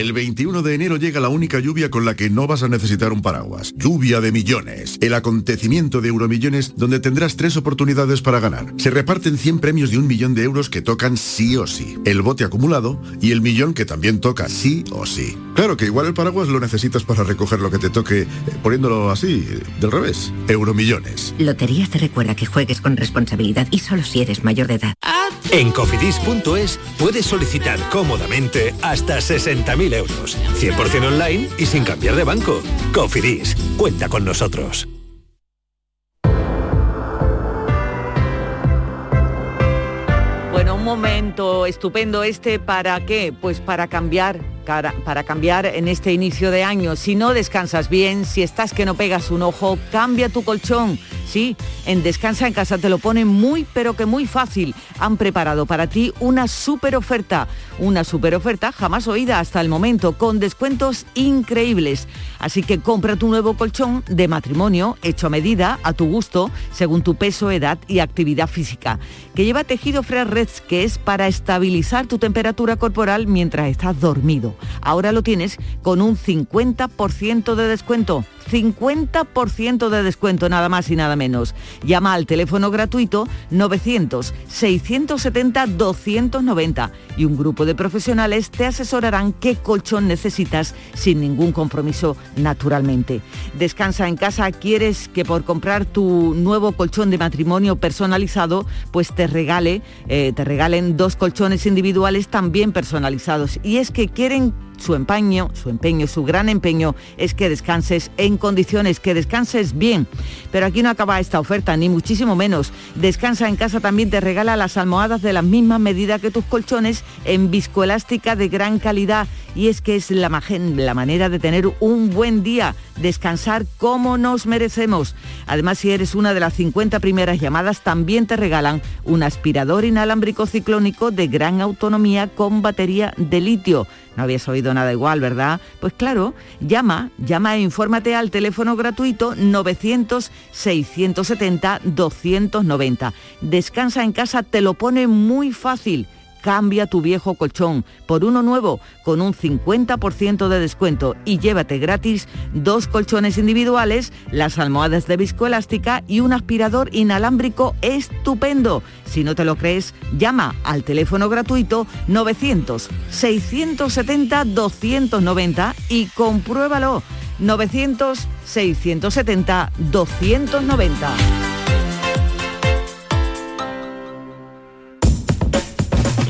El 21 de enero llega la única lluvia con la que no vas a necesitar un paraguas. Lluvia de millones. El acontecimiento de Euromillones donde tendrás tres oportunidades para ganar. Se reparten 100 premios de un millón de euros que tocan sí o sí. El bote acumulado y el millón que también toca sí o sí. Claro que igual el paraguas lo necesitas para recoger lo que te toque eh, poniéndolo así, del revés. Euromillones. Loterías te recuerda que juegues con responsabilidad y solo si eres mayor de edad. En cofidis.es puedes solicitar cómodamente hasta 60.000 euros. 100% online y sin cambiar de banco. Cofidis, cuenta con nosotros. Bueno, un momento estupendo este para qué? Pues para cambiar, cara- para cambiar en este inicio de año. Si no descansas bien, si estás que no pegas un ojo, cambia tu colchón. Sí, en Descansa en casa te lo ponen muy pero que muy fácil. Han preparado para ti una super oferta, una super oferta jamás oída hasta el momento, con descuentos increíbles. Así que compra tu nuevo colchón de matrimonio hecho a medida, a tu gusto, según tu peso, edad y actividad física, que lleva tejido Fresh que es para estabilizar tu temperatura corporal mientras estás dormido. Ahora lo tienes con un 50% de descuento. 50% de descuento nada más y nada menos. Llama al teléfono gratuito 900-670-290 y un grupo de profesionales te asesorarán qué colchón necesitas sin ningún compromiso naturalmente. Descansa en casa, quieres que por comprar tu nuevo colchón de matrimonio personalizado, pues te regale, eh, te regalen dos colchones individuales también personalizados. Y es que quieren su empeño, su empeño, su gran empeño es que descanses en condiciones, que descanses bien. Pero aquí no acaba esta oferta, ni muchísimo menos. Descansa en casa también te regala las almohadas de la misma medida que tus colchones en viscoelástica de gran calidad. Y es que es la, la manera de tener un buen día, descansar como nos merecemos. Además, si eres una de las 50 primeras llamadas, también te regalan un aspirador inalámbrico ciclónico de gran autonomía con batería de litio. No habías oído nada igual, ¿verdad? Pues claro, llama, llama e infórmate al teléfono gratuito 900-670-290. Descansa en casa, te lo pone muy fácil. Cambia tu viejo colchón por uno nuevo con un 50% de descuento y llévate gratis dos colchones individuales, las almohadas de viscoelástica y un aspirador inalámbrico estupendo. Si no te lo crees, llama al teléfono gratuito 900-670-290 y compruébalo. 900-670-290.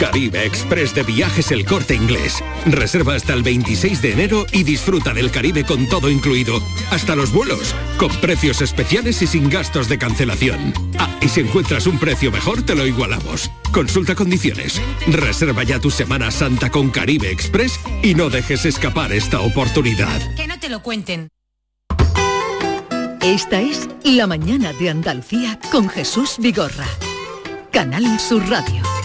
Caribe Express de Viajes El Corte Inglés. Reserva hasta el 26 de enero y disfruta del Caribe con todo incluido. Hasta los vuelos, con precios especiales y sin gastos de cancelación. Ah, y si encuentras un precio mejor, te lo igualamos. Consulta condiciones. Reserva ya tu Semana Santa con Caribe Express y no dejes escapar esta oportunidad. Que no te lo cuenten. Esta es La mañana de Andalucía con Jesús Vigorra. Canal Sur Radio.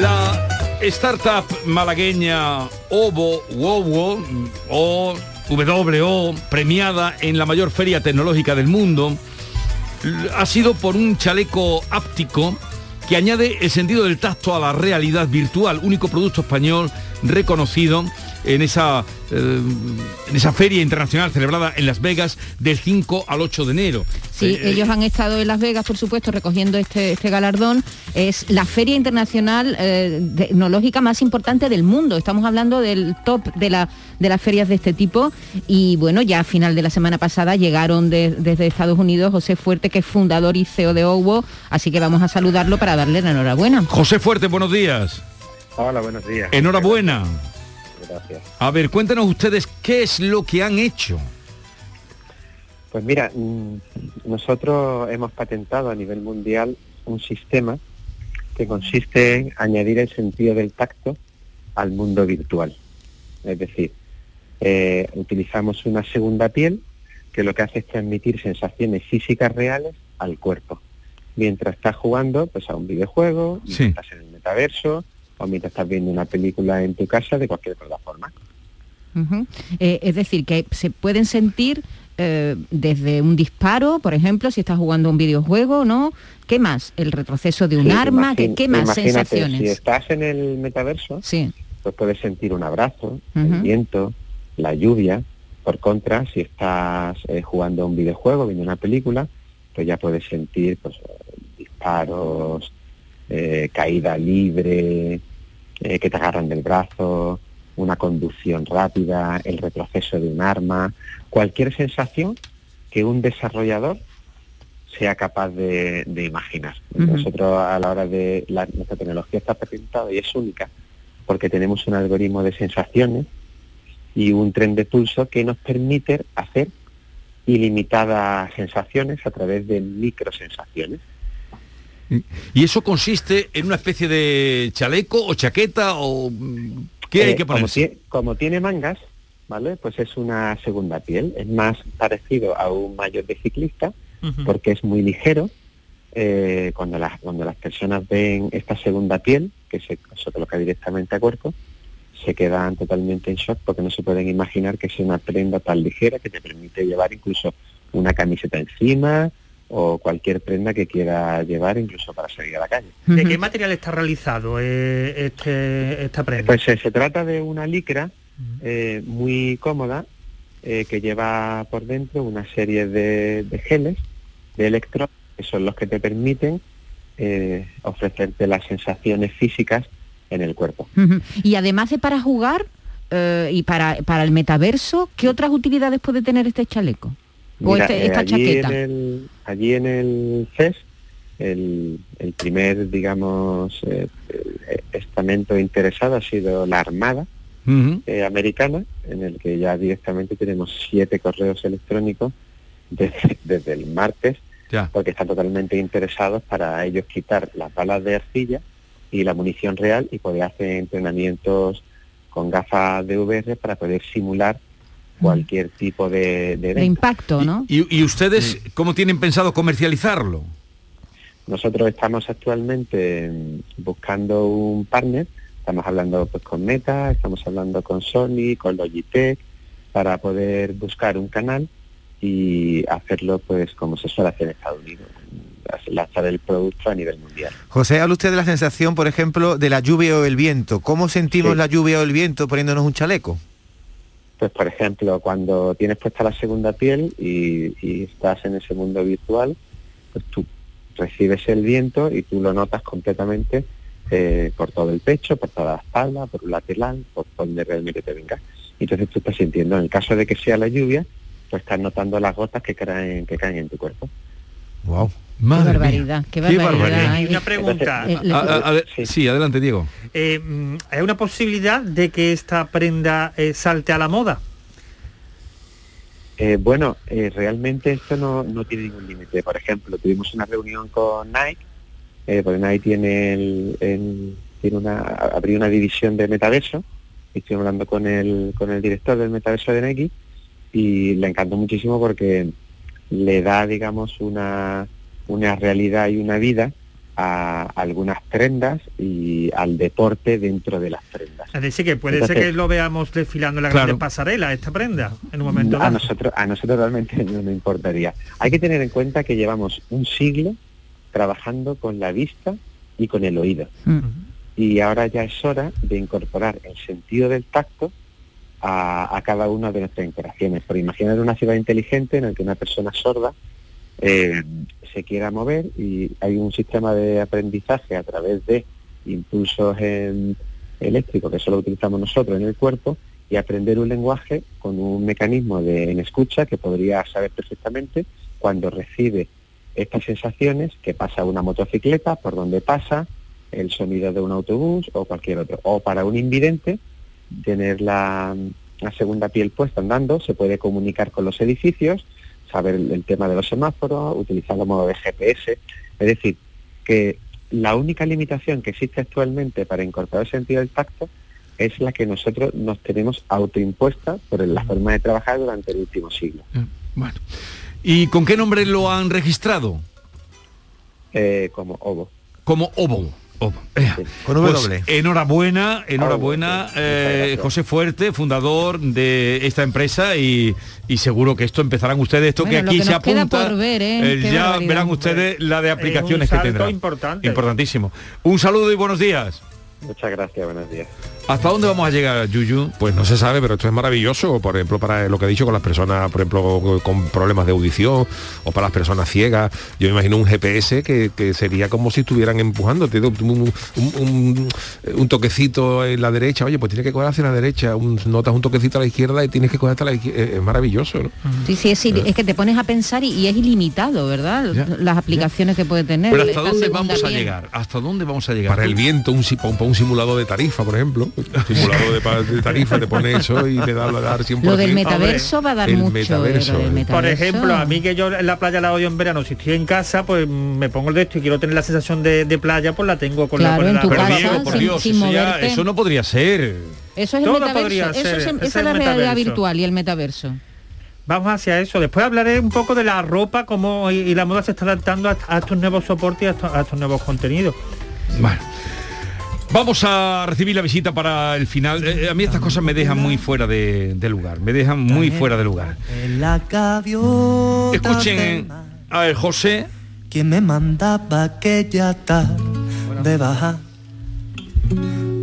La startup malagueña Ovo Wowo o WO premiada en la mayor feria tecnológica del mundo ha sido por un chaleco áptico que añade el sentido del tacto a la realidad virtual, único producto español reconocido en esa, eh, en esa feria internacional celebrada en Las Vegas del 5 al 8 de enero. Sí, Eh, ellos han estado en Las Vegas, por supuesto, recogiendo este, este galardón. Es la feria internacional eh, tecnológica más importante del mundo. Estamos hablando del top de, la, de las ferias de este tipo. Y bueno, ya a final de la semana pasada llegaron de- desde Estados Unidos José Fuerte, que es fundador y CEO de OWO. Así que vamos a saludarlo para darle la enhorabuena. José Fuerte, buenos días. Hola, buenos días. Enhorabuena. Gracias. A ver, cuéntanos ustedes qué es lo que han hecho. Pues mira, mm, nosotros hemos patentado a nivel mundial un sistema que consiste en añadir el sentido del tacto al mundo virtual. Es decir, eh, utilizamos una segunda piel que lo que hace es transmitir sensaciones físicas reales al cuerpo. Mientras estás jugando pues a un videojuego, Sí. estás en el metaverso o mientras estás viendo una película en tu casa de cualquier plataforma. Eh, es decir, que se pueden sentir eh, desde un disparo, por ejemplo, si estás jugando un videojuego, ¿no? ¿Qué más? ¿El retroceso de un Sí, arma? ¿Qué, imagín- qué más sensaciones? Si estás en el metaverso, pues puedes sentir un abrazo, el viento, la lluvia. Por contra, si estás eh, jugando un videojuego, viendo una película, pues ya puedes sentir pues, disparos, caída libre, eh, que te agarran del brazo, una conducción rápida, el retroceso de un arma, cualquier sensación que un desarrollador sea capaz de, de imaginar. Nosotros a la hora de la, nuestra tecnología está patentada y es única porque tenemos un algoritmo de sensaciones y un tren de pulso que nos permite hacer ilimitadas sensaciones a través de microsensaciones. ¿Y eso consiste en una especie de chaleco o chaqueta o mm, qué hay Eh, que como, ponerse? tie- como tiene mangas, ¿vale? Pues es una segunda piel. Es más parecido a un maillot de ciclista porque es muy ligero. Eh, cuando, las, cuando las personas ven esta segunda piel, que se, se coloca directamente a cuerpo, se quedan totalmente en shock porque no se pueden imaginar que es una prenda tan ligera que te permite llevar incluso una camiseta encima o cualquier prenda que quiera llevar incluso para salir a la calle. ¿De qué material está realizado eh, este, esta prenda? Pues eh, se trata de una licra eh, muy cómoda eh, que lleva por dentro una serie de, de geles, de electrodos, que son los que te permiten eh, ofrecerte las sensaciones físicas en el cuerpo. Y además de para jugar y para, para el metaverso, ¿qué otras utilidades puede tener este chaleco? O Mira, este- eh, esta allí, chaqueta. En el, allí en el CES el, el primer, digamos, eh, eh, estamento interesado ha sido la Armada eh, americana, en el que ya directamente tenemos siete correos electrónicos desde, desde el martes, porque están totalmente interesados para ellos quitar las balas de arcilla y la munición real y poder hacer entrenamientos con gafas de VR para poder simular cualquier tipo de, de impacto, ¿no? ¿Y, y ustedes cómo tienen pensado comercializarlo? Nosotros estamos actualmente mm, buscando un partner, estamos hablando pues con Meta, estamos hablando con Sony, con Logitech, para poder buscar un canal y hacerlo pues como se suele hacer en Estados Unidos, lanzar el producto a nivel mundial. José, habla usted de la sensación, por ejemplo, de la lluvia o el viento. ¿Cómo sentimos Sí. la lluvia o el viento poniéndonos un chaleco? Pues por ejemplo, cuando tienes puesta la segunda piel y, estás en ese mundo virtual, pues tú recibes el viento y tú lo notas completamente eh, por todo el pecho, por toda la espalda, por un lateral, por donde realmente te venga. Entonces tú estás sintiendo, en el caso de que sea la lluvia, pues estás notando las gotas que caen, que caen en tu cuerpo. Wow. Qué barbaridad, qué barbaridad. Y una pregunta. Eh, le- A- a- ade- sí. adelante, Diego. Eh, mm, ¿Hay una posibilidad de que esta prenda eh, salte a la moda? Eh, bueno, eh, realmente esto no, no tiene ningún límite. Por ejemplo, tuvimos una reunión con Nike, eh, porque Nike tiene, el, el- tiene una, abrió una división de metaverso, y estoy hablando con el, con el director del metaverso de Nike, y le encantó muchísimo porque le da, digamos, una, una realidad y una vida a algunas prendas y al deporte dentro de las prendas. Es decir, que puede ser que lo veamos desfilando en la Claro. grande pasarela, esta prenda, en un momento a dado. nosotros a nosotros realmente no nos importaría hay que tener en cuenta que llevamos un siglo trabajando con la vista y con el oído y ahora ya es hora de incorporar el sentido del tacto a, a cada una de nuestras interacciones por imaginar una ciudad inteligente en la que una persona sorda eh, se quiera mover y hay un sistema de aprendizaje a través de impulsos eléctricos que solo utilizamos nosotros en el cuerpo y aprender un lenguaje con un mecanismo de en escucha que podría saber perfectamente cuando recibe estas sensaciones que pasa una motocicleta, por donde pasa, el sonido de un autobús o cualquier otro. O para un invidente, tener la segunda piel puesta andando, se puede comunicar con los edificios, saber el, tema de los semáforos, utilizar los modos de GPS. Es decir, que la única limitación que existe actualmente para incorporar el sentido del tacto es la que nosotros nos tenemos autoimpuesta por la forma de trabajar durante el último siglo. Bueno. ¿Y con qué nombre lo han registrado? Eh, como ovo. Como Ovo. Ea. Con Pues, enhorabuena, enhorabuena, eh, José Fuerte, fundador de esta empresa y, y seguro que esto empezarán ustedes, esto Bueno, que aquí que se apunta, ver, ¿eh? eh, ya verán ustedes la de aplicaciones que salto tendrán. importante. Importantísimo. Un saludo y buenos días. Muchas gracias, buenos días. ¿Hasta dónde vamos a llegar, Yuyu? Pues no se sabe, pero esto es maravilloso, por ejemplo, para lo que he dicho con las personas, por ejemplo, con problemas de audición o para las personas ciegas. Yo me imagino un GPS que, que sería como si estuvieran empujando, te un, un- un- un toquecito en la derecha, oye, pues tienes que coger hacia la derecha, un- notas un toquecito a la izquierda y tienes que coger hasta la izquierda. Es maravilloso, ¿no? Sí, sí, es, que te pones a pensar y, y es ilimitado, ¿verdad? Las aplicaciones que puede tener. Pero ¿hasta dónde vamos a llegar? ¿Hasta dónde vamos a llegar? Para el viento, un- para un simulador de tarifa, por ejemplo. Simulador de, tarifa, te pone eso y te da a dar 100%. Lo del metaverso va a dar El mucho. eh, metaverso, lo del eh. metaverso. Por ejemplo, a mí que yo en la playa la odio en verano, si estoy en casa, pues me pongo el de esto y quiero tener la sensación de, de playa, pues la tengo con Claro, la, con en la- tu la- casa, Diego, por sin- Dios, sin eso, ya- eso no podría ser. Eso es el Todo metaverso. podría Eso ser, es, ese esa es la el realidad metaverso. virtual y el metaverso. Vamos hacia eso. Después hablaré un poco de la ropa como y, y la moda se está adaptando a, a estos nuevos soportes y a estos, a estos nuevos contenidos. Bueno. Vamos a recibir la visita para el final. Eh, a mí estas cosas me dejan muy fuera de, de lugar. Me dejan muy fuera de lugar. Escuchen a ver, José. quien me mandaba aquella tarde bajar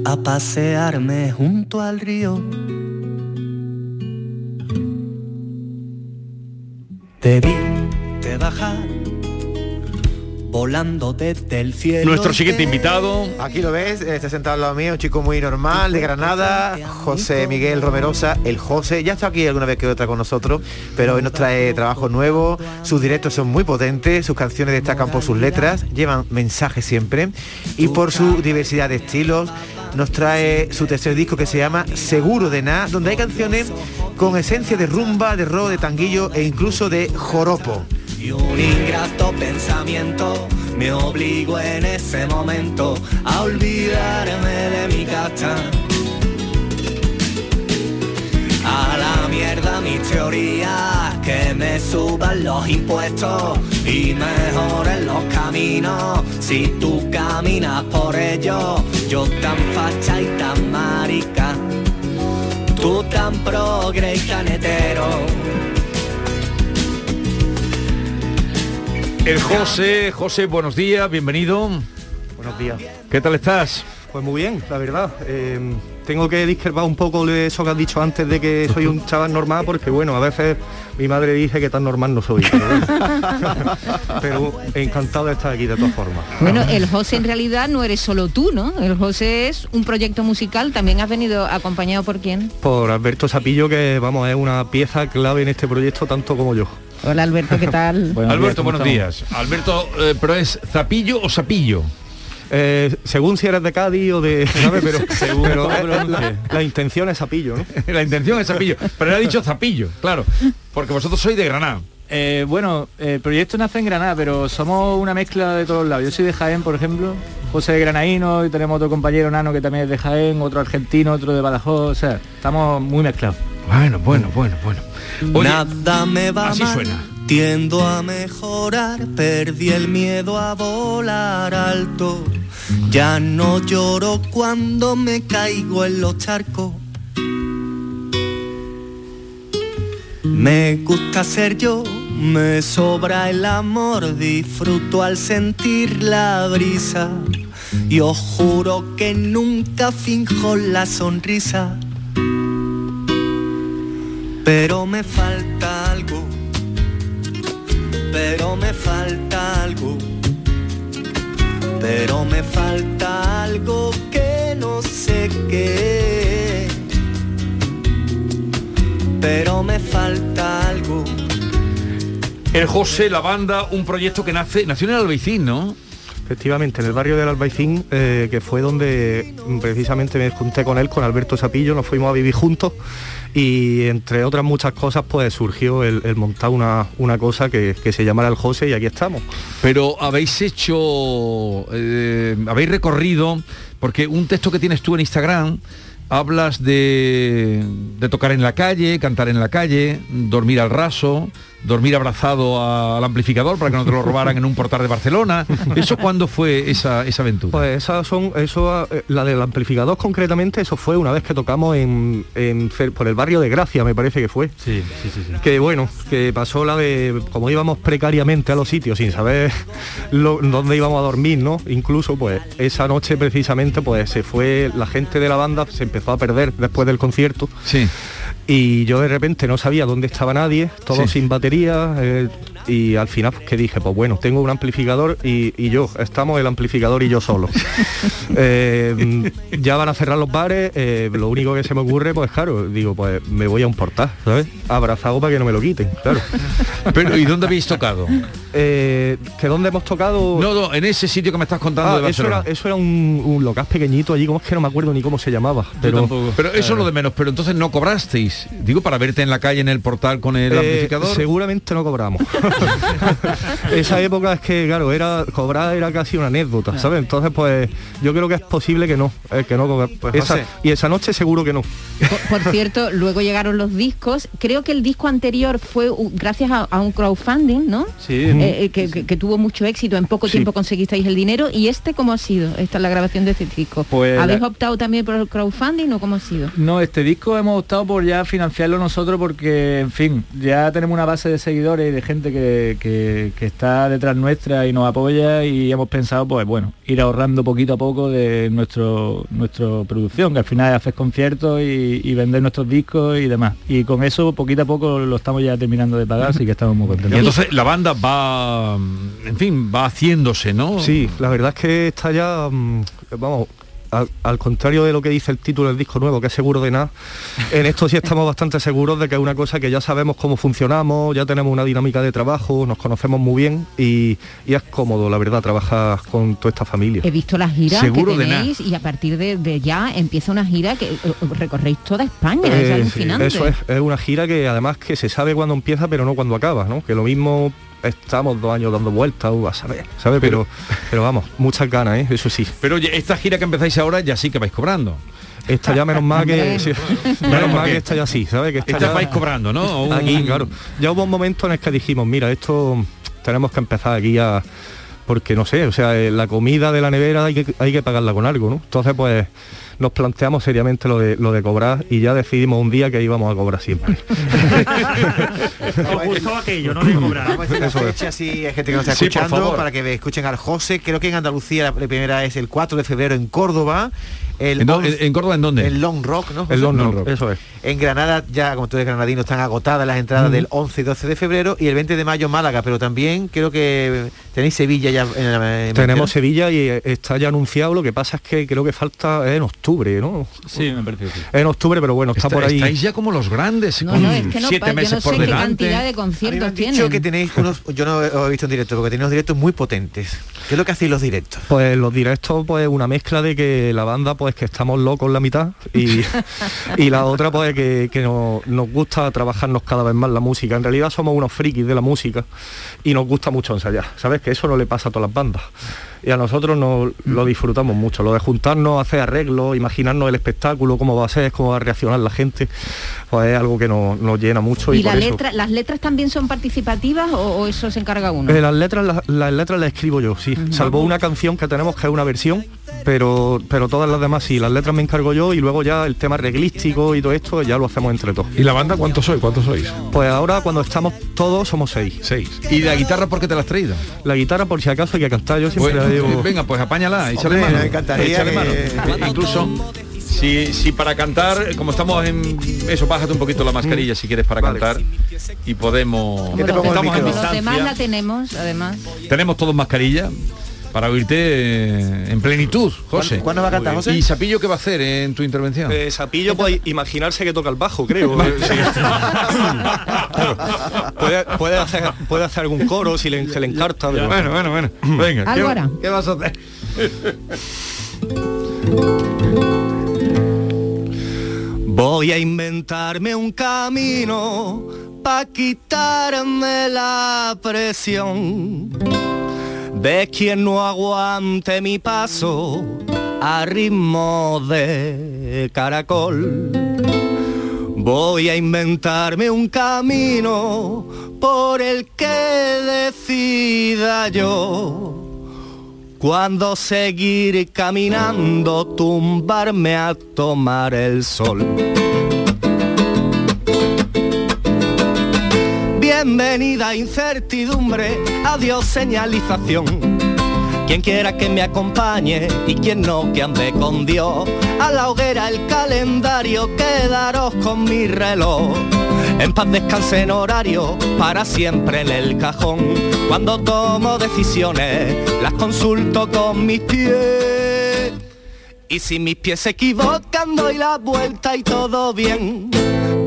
a pasearme junto al río. Debí de bajar volando desde el cielo. Nuestro siguiente invitado. Aquí lo ves, está sentado al lado mío, un chico muy normal, de Granada, José Miguel Romerosa, el José, ya está aquí alguna vez que otra con nosotros, pero hoy nos trae trabajos nuevos, sus directos son muy potentes, sus canciones destacan por sus letras, llevan mensajes siempre y por su diversidad de estilos. Nos trae su tercer disco que se llama Seguro de Nada, donde hay canciones con esencia de rumba, de rock, de tanguillo e incluso de joropo. Y un ingrato pensamiento me obligó en ese momento a olvidarme de mi casa. A la mierda mis teorías, que me suban los impuestos y mejoren los caminos. Si tú caminas por ellos, yo tan facha y tan marica, tú tan progre y tan. El José, José, buenos días, bienvenido. Buenos días. ¿Qué tal estás? Pues muy bien, la verdad. Eh, tengo que discrepar un poco de eso que has dicho antes de que soy un chaval normal, porque bueno, a veces mi madre dice que tan normal no soy. Pero encantado de estar aquí de todas formas. Bueno, el José en realidad no eres solo tú, ¿no? El José es un proyecto musical, también has venido acompañado por quién? Por Alberto Sapillo, que vamos, es una pieza clave en este proyecto tanto como yo. Hola Alberto, ¿qué tal? Alberto, buenos días. Alberto, eh, pero es Zapillo o Sapillo. Eh, según si eres de Cádiz o de... ¿sabes? Pero, Según pero la, intención es Sapillo, ¿no? La intención es Zapillo, pero él ha dicho Zapillo, claro, porque vosotros sois de Granada. Eh, bueno, el proyecto nace en Granada, pero somos una mezcla de todos lados. Yo soy de Jaén, por ejemplo, José de Granaíno, y tenemos otro compañero nano que también es de Jaén, otro argentino, otro de Badajoz, o sea, estamos muy mezclados. Bueno, bueno, bueno, bueno. Nada me va así mal, suena. Tiendo a mejorar, perdí el miedo a volar alto. Ya no lloro cuando me caigo en los charcos. Me gusta ser yo, me sobra el amor, disfruto al sentir la brisa. Y os juro que nunca finjo la sonrisa. Pero me falta algo, pero me falta algo, pero me falta algo que no sé qué. Pero me falta algo. El José, la banda, un proyecto que nace, nació en el Albaicín, ¿no? Efectivamente, en el barrio del Albaicín, eh, que fue donde mm, precisamente me junté con él, con Alberto Sapillo, nos fuimos a vivir juntos y entre otras muchas cosas pues surgió el, montar una, una cosa que, que se llamara el José y aquí estamos. Pero habéis hecho, eh, habéis recorrido, porque un texto que tienes tú en Instagram, hablas de, de tocar en la calle, cantar en la calle, dormir al raso, dormir abrazado a- al amplificador para que no te lo robaran en un portal de Barcelona. ¿Eso cuándo fue esa, esa aventura? Pues esas son, eso, eh, la del amplificador concretamente, eso fue una vez que tocamos en, por el barrio de Gracia, me parece que fue. Sí, sí, sí. Que bueno, que pasó la de, como íbamos precariamente a los sitios sin saber lo- dónde íbamos a dormir, ¿no? Incluso pues esa noche precisamente pues se fue, la gente de la banda se empezó a perder después del concierto. Sí. Y yo de repente no sabía dónde estaba nadie, todo Sí. sin batería. eh, y al final pues, que dije, pues bueno, tengo un amplificador y, y yo, estamos el amplificador y yo solo. Eh, ya van a cerrar los bares, eh, lo único que se me ocurre, pues claro, digo, pues me voy a un portal, ¿sabes? Abrazado para que no me lo quiten, claro. Pero, ¿y dónde habéis tocado? Eh, ¿Que dónde hemos tocado? No, no, en ese sitio que me estás contando Ah, de eso era, eso era un, un local pequeñito allí, como es que no me acuerdo ni cómo se llamaba. Pero, Pero eso es lo de menos, pero entonces no cobrasteis. Digo, para verte en la calle en el portal con el Eh, amplificador. seguramente no cobramos. Esa época es que, claro, era cobrar era casi una anécdota, ¿sabes? Entonces, pues yo creo que es posible que no, eh, que no cobra- esa- José. y esa noche seguro que no. Por cierto, luego llegaron los discos. Creo que el disco anterior fue gracias a, a un crowdfunding, ¿no? Sí. Eh, eh, que, que- que tuvo mucho éxito. En poco Sí. tiempo conseguisteis el dinero. ¿Y este cómo ha sido? Esta es la grabación de este disco. Pues ¿Habéis la- optado también por el crowdfunding o cómo ha sido? No, este disco hemos optado por ya financiarlo nosotros porque, en fin, ya tenemos una base de seguidores y de gente que, que- que está detrás nuestra y nos apoya y hemos pensado, pues bueno, ir ahorrando poquito a poco de nuestro nuestra producción, que al final es hacer conciertos y, y vender nuestros discos y demás. Y con eso, poquito a poco, lo estamos ya terminando de pagar, así que estamos muy Y contentos. entonces la banda va, en fin, va haciéndose, ¿no? Sí, la verdad es que está ya, mm, vamos, al, al contrario de lo que dice el título del disco nuevo, que es seguro de nada, en esto sí estamos bastante seguros de que es una cosa que ya sabemos cómo funcionamos, ya tenemos una dinámica de trabajo, nos conocemos muy bien y, y es cómodo, la verdad, trabajar con toda esta familia. He visto las giras Seguro que tenéis y a partir de, de ya empieza una gira que recorréis toda España, es Eh, alucinante. Eso es, es una gira que además que se sabe cuándo empieza, pero no cuando acaba, ¿no? Que lo mismo estamos dos años dando vueltas, o a saber, ¿sabe? Pero, pero vamos, muchas ganas, ¿eh? Eso sí. Pero oye, esta gira que empezáis ahora ya sí que vais cobrando. Esta ya menos mal que sí, menos mal que esta ya sí, ¿sabes? Que esta esta ya- vais cobrando, ¿no? Un- Aquí, claro. Ya hubo un momento en el que dijimos, mira, esto tenemos que empezar aquí a porque no sé, o sea, eh, la comida de la nevera hay que, hay que pagarla con algo, ¿no? Entonces, pues nos planteamos seriamente lo de lo de cobrar y ya decidimos un día que íbamos a cobrar siempre. Os gustó aquello, no de cobrar. Vamos a decir la Eso es. fecha si hay gente que nos está Sí, escuchando para que escuchen al José. Creo que en Andalucía la primera es el 4 de febrero en Córdoba. El ¿En 11 en- Córdoba en dónde? En Long Rock, ¿no? El Long Rock, eso es. En Granada, ya como tú eres granadino, están agotadas las entradas del 11 y 12 de febrero y el 20 de mayo Málaga, pero también creo que tenéis Sevilla ya en la en Tenemos Sevilla y eh, está ya anunciado, lo que pasa es que creo que falta en octubre, ¿no? Sí, me parece que sí. En octubre, pero bueno, está, Está- por ahí. estáis ya como los grandes, No, con no, es que no, siete yo meses por qué delante. cantidad de conciertos han dicho tienen. que tenéis unos, yo no he he visto en directo, porque tenéis unos directos muy potentes. ¿Qué es lo que hacéis los directos? Pues los directos, pues una mezcla de que la banda, pues que estamos locos la mitad y, y la otra, pues que, que nos, nos gusta trabajarnos cada vez más la música. En realidad somos unos frikis de la música y nos gusta mucho ensayar. ¿Sabes? Que eso no le pasa a todas las bandas. Y a nosotros nos, lo disfrutamos mucho. Lo de juntarnos, hacer arreglos, imaginarnos el espectáculo, cómo va a ser, cómo va a reaccionar la gente, pues es algo que nos, nos llena mucho. Y, ¿Y la eso- letra, las letras también son participativas o, o eso se encarga uno? eh, las letras las, las letras las escribo yo, sí. Salvo una canción que tenemos que es una versión, pero pero todas las demás sí. Las letras me encargo yo y luego ya el tema reglístico y todo esto ya lo hacemos entre todos. ¿Y la banda cuántos sois? ¿Cuántos sois? Pues ahora cuando estamos todos somos seis. Seis. ¿Y la guitarra por qué te la has traído? La guitarra por si acaso hay que cantar, yo siempre Pues, la llevo. Venga, pues apáñala, échale Hombre, mano. me encantaría échale que- mano. Eh, Incluso si, si para cantar, como estamos en eso, bájate un poquito la mascarilla si quieres para Vale. cantar y podemos. Los, estamos en como los distancia. demás la tenemos, además. Tenemos todos mascarilla para oírte eh, en plenitud, José. ¿Cuándo- cuándo va a cantar. José? ¿Y Sapillo qué va a hacer en tu intervención? Eh, Sapillo puede imaginarse que toca el bajo, creo. Sí. Claro. puede, puede hacer, puede hacer algún coro si le, se le encarta. pero- Bueno, bueno, bueno. Venga, ¿qué. ¿qué vas a hacer? Voy a inventarme un camino para quitarme la presión de quien no aguante mi paso a ritmo de caracol. Voy a inventarme un camino por el que decida yo. Cuando seguir caminando, tumbarme a tomar el sol. Bienvenida incertidumbre, adiós señalización. Quien quiera que me acompañe y quien no que ande con Dios. A la hoguera el calendario, quedaros con mi reloj. En paz descanse en horario, para siempre en el cajón. Cuando tomo decisiones, las consulto con mis pies. Y si mis pies se equivocan, doy la vuelta y todo bien.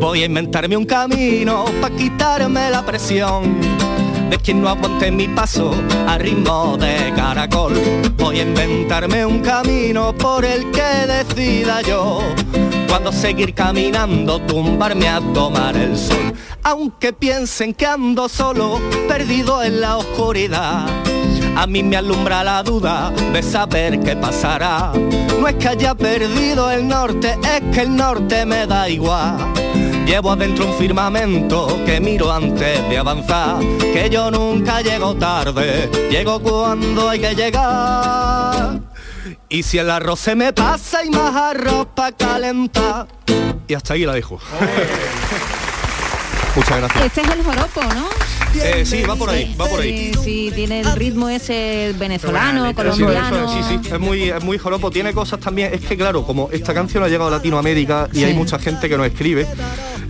Voy a inventarme un camino para quitarme la presión de quien no aguante mi paso a ritmo de caracol. Voy a inventarme un camino por el que decida yo. Cuando seguir caminando, tumbarme a tomar el sol. Aunque piensen que ando solo, perdido en la oscuridad. A mí me alumbra la duda de saber qué pasará. No es que haya perdido el norte, es que el norte me da igual. Llevo adentro un firmamento que miro antes de avanzar, que yo nunca llego tarde, llego cuando hay que llegar. Y si el arroz se me pasa y más arroz para calentar. Y hasta ahí la dejo. Muchas gracias. Este es el joropo, ¿no? Eh, sí, va por ahí, va por ahí. Sí, sí, tiene el ritmo ese venezolano, colombiano. sí, sí, es muy, es muy joropo. Tiene cosas también, es que claro, como esta canción ha llegado a Latinoamérica y Sí. hay mucha gente que nos escribe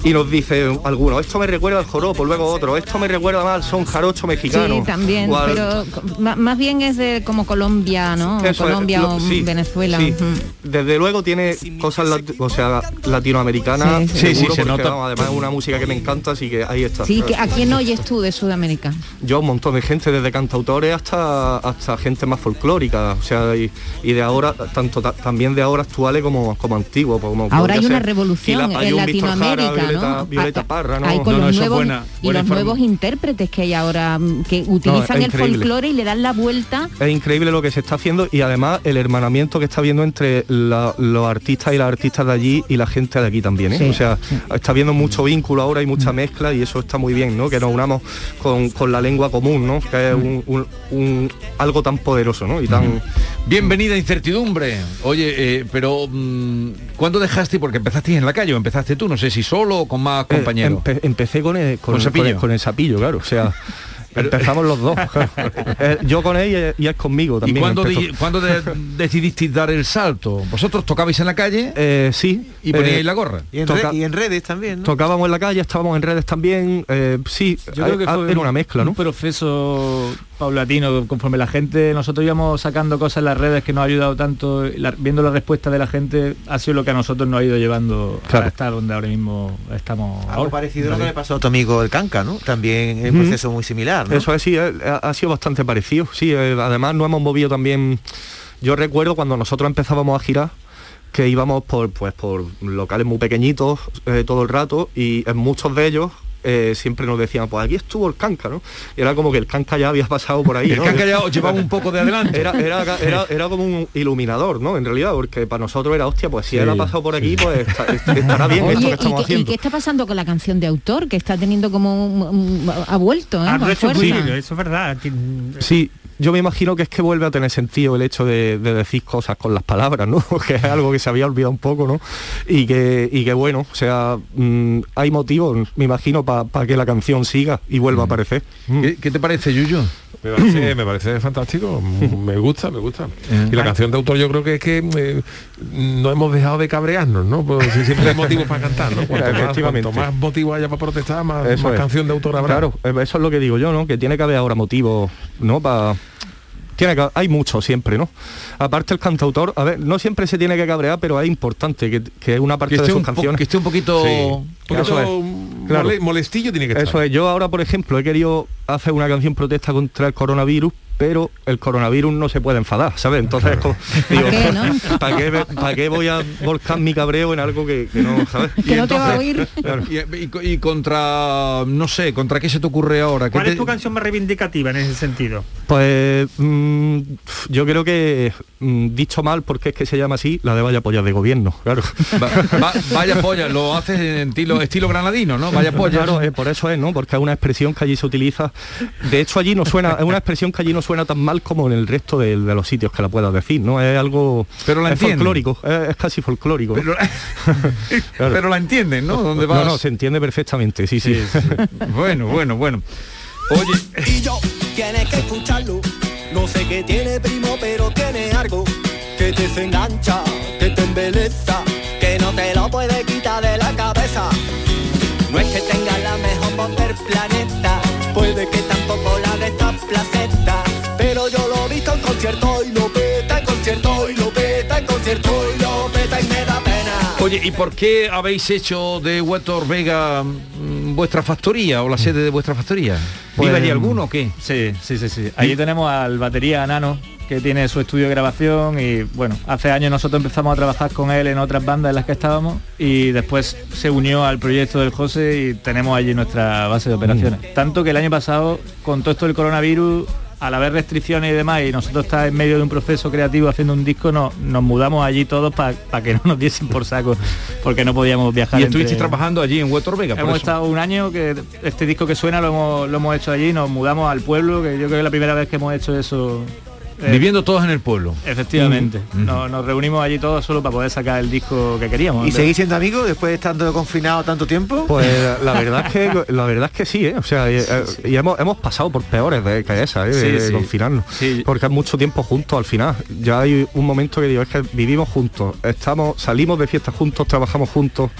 y nos dice algunos, esto me recuerda al joropo, luego otro, esto me recuerda más al son jarocho mexicano. Sí, también, al- pero más bien es de como Colombia, ¿no? Eso es, Colombia lo- o sí, Venezuela. sí. Desde luego tiene cosas lat- o sea, latinoamericanas. Sí, sí. Sí, sí, seguro, se porque, nota. vamos, además es una música que me encanta, así que ahí está. Sí, que ¿a quién oyes tú de Sudamérica? Yo un montón de gente, desde cantautores hasta hasta gente más folclórica, o sea, y, y de ahora, tanto ta- también de ahora actuales como, como antiguos. Como Ahora hay una ser revolución Fila Payún, en Jara, Latinoamérica, Violeta, ¿no? Parra, ¿no? Hay con No, no, los es nuevos, buena- y buena los nuevos intérpretes que hay ahora mm, que utilizan el folclore y le dan la vuelta. Es increíble lo que se está haciendo y además el hermanamiento que está habiendo entre la- los artistas y las artistas de allí y la gente de aquí también. ¿eh? Sí. O sea, está habiendo mucho vínculo ahora y mucha mezcla y eso está muy bien, ¿no? Que nos unamos con, con la lengua común, ¿no? Que es un, un- un- algo tan poderoso, ¿no? Y tan... Bienvenida incertidumbre. Oye, eh, pero mm, ¿cuándo dejaste? Porque empezaste en la calle o empezaste tú, no sé si solo o con más Eh, compañeros. empe- empecé con el, con, ¿Con el- Sapillo? con el- con el sapillo, claro. O sea, empezamos los dos. Eh, yo con él y, y él conmigo ¿Y también. cuándo, di- cuándo de- decidisteis dar el salto? ¿Vosotros tocabais en la calle Eh, sí. y poníais eh, la gorra? Y en, Toca- re- y en redes también, ¿no? Tocábamos en la calle, estábamos en redes también. eh, sí, Yo creo que ha- fue era una mezcla, ¿no? un proceso paulatino, conforme la gente, nosotros íbamos sacando cosas en las redes que nos ha ayudado tanto, la- viendo la respuesta de la gente, ha sido lo que a nosotros nos ha ido llevando Claro. a estar donde ahora mismo estamos. Algo ahora. parecido a lo que le pasó a tu amigo el Canca, ¿no? También es un proceso muy similar, ¿no? Eso es, sí, eh, ha, ha sido bastante parecido. Sí, eh, además nos hemos movido también. Yo recuerdo cuando nosotros empezábamos a girar que íbamos por pues por locales muy pequeñitos eh, todo el rato y en muchos de ellos eh, siempre nos decían, pues aquí estuvo el canca, ¿no? Y era como que el canca ya había pasado por ahí. El canca ya llevaba un poco de adelante. Era, era, era, era como un iluminador, ¿no? En realidad, porque para nosotros era, hostia, pues si Sí, él ha pasado por aquí, pues está- estará bien Oye, esto que ¿y, estamos qué, y haciendo. qué está pasando con la canción de autor? Que está teniendo como un, un- ha vuelto, ¿eh? Ha Con fuerza. eso es verdad. Sí, yo me imagino que es que vuelve a tener sentido el hecho de, de decir cosas con las palabras, ¿no? que es algo que se había olvidado un poco, ¿no? Y que, y que bueno, o sea, mm, hay motivos, me imagino, para que la canción siga y vuelva a aparecer. Mm. ¿Qué, qué te parece, Yuyo? Me parece, me parece fantástico, me gusta, me gusta. Y la canción de autor yo creo que es que eh, no hemos dejado de cabrearnos, ¿no? Si siempre hay motivos para cantar, ¿no? Cuanto más, Efectivamente. cuanto más motivo haya para protestar, más, más canción de autor habrá. Claro, eh, eso es lo que digo yo, ¿no? Que tiene que haber ahora motivos, ¿no? Para tiene que, hay mucho siempre, ¿no? Aparte el cantautor, a ver, no siempre se tiene que cabrear, pero es importante que, que una parte Que de sus un canciones. que esté un poquito- Sí. un poquito Eso es. Claro. mole- molestillo tiene que estar. Eso es, yo ahora, por ejemplo, he querido hacer una canción protesta contra el coronavirus, pero el coronavirus no se puede enfadar, ¿sabes? Entonces, como, digo, qué, no? ¿para qué, me- para qué voy a volcar mi cabreo en algo que, que no, ¿sabes? Que no te va a oír. Claro. Y, y- y contra, no sé, ¿contra qué se te ocurre ahora? ¿Qué ¿Cuál te- es tu canción más reivindicativa en ese sentido? Pues mm, yo creo que, mm, dicho mal, porque es que se llama así, la de vaya pollas de gobierno, claro. Va- va- vaya polla, lo haces en estilo, estilo granadino, ¿no? Vaya polla. Claro, eh, por eso es, ¿no? Porque es una expresión que allí se utiliza. De hecho, allí no suena, es una expresión que allí no suena tan mal como en el resto de, de los sitios que la puedas decir, ¿no? Es algo Pero la es entienden. folclórico, es, es casi folclórico. ¿no? Pero, Claro. pero la entienden, ¿no? ¿Dónde No, vas? no, se entiende perfectamente, sí, sí. Bueno, bueno, bueno. Oye, Y yo, tienes que escucharlo. No sé qué tiene primo, pero tiene algo que te desengancha, que te embeleza, oye, ¿y por qué habéis hecho de Huetor Vega mm, vuestra factoría o la sede de vuestra factoría? Pues, ¿Vive allí alguno o qué? Sí, sí, sí, sí. Allí tenemos al batería Nano, que tiene su estudio de grabación y bueno, hace años nosotros empezamos a trabajar con él en otras bandas en las que estábamos y después se unió al proyecto del José y tenemos allí nuestra base de operaciones. Tanto que el año pasado, con todo esto del coronavirus, al haber restricciones y demás, y nosotros estar en medio de un proceso creativo haciendo un disco, no- nos mudamos allí todos para que no nos diesen por saco, porque no podíamos viajar. Y entre- estuvisteis trabajando allí en Vega, por Hemos estado un año que este disco que suena lo hemos, lo hemos hecho allí, nos mudamos al pueblo, que yo creo que es la primera vez que hemos hecho eso Viviendo todos en el pueblo. Efectivamente. Nos, nos reunimos allí todos solo para poder sacar el disco que queríamos. ¿Y seguís siendo amigos después de estando confinado tanto tiempo? Pues la verdad es que la verdad es que sí, ¿eh? o sea, y, eh, y hemos, hemos pasado por peores de que esa, ¿eh? de, Sí, de sí. confinarnos, porque es mucho tiempo juntos al final. Ya hay un momento que digo es que vivimos juntos, estamos, salimos de fiestas juntos, trabajamos juntos.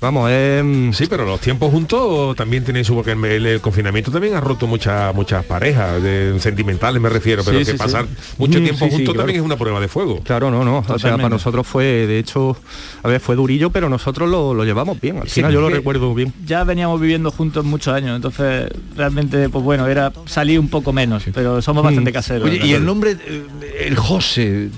Vamos, es... Sí, pero los tiempos juntos también tienen su... Porque el, el confinamiento también ha roto muchas muchas parejas, de, sentimentales me refiero, pero Sí, que sí, pasar sí. mucho Mm, tiempo juntos claro. también es una prueba de fuego. Claro, no, no. O sea, para nosotros fue, de hecho, a ver, fue durillo, pero nosotros lo, lo llevamos bien. Al Sí, final yo lo recuerdo bien. Ya veníamos viviendo juntos muchos años, entonces realmente, pues bueno, era salir un poco menos, pero somos bastante caseros. Oye, y el nombre, eh, el José,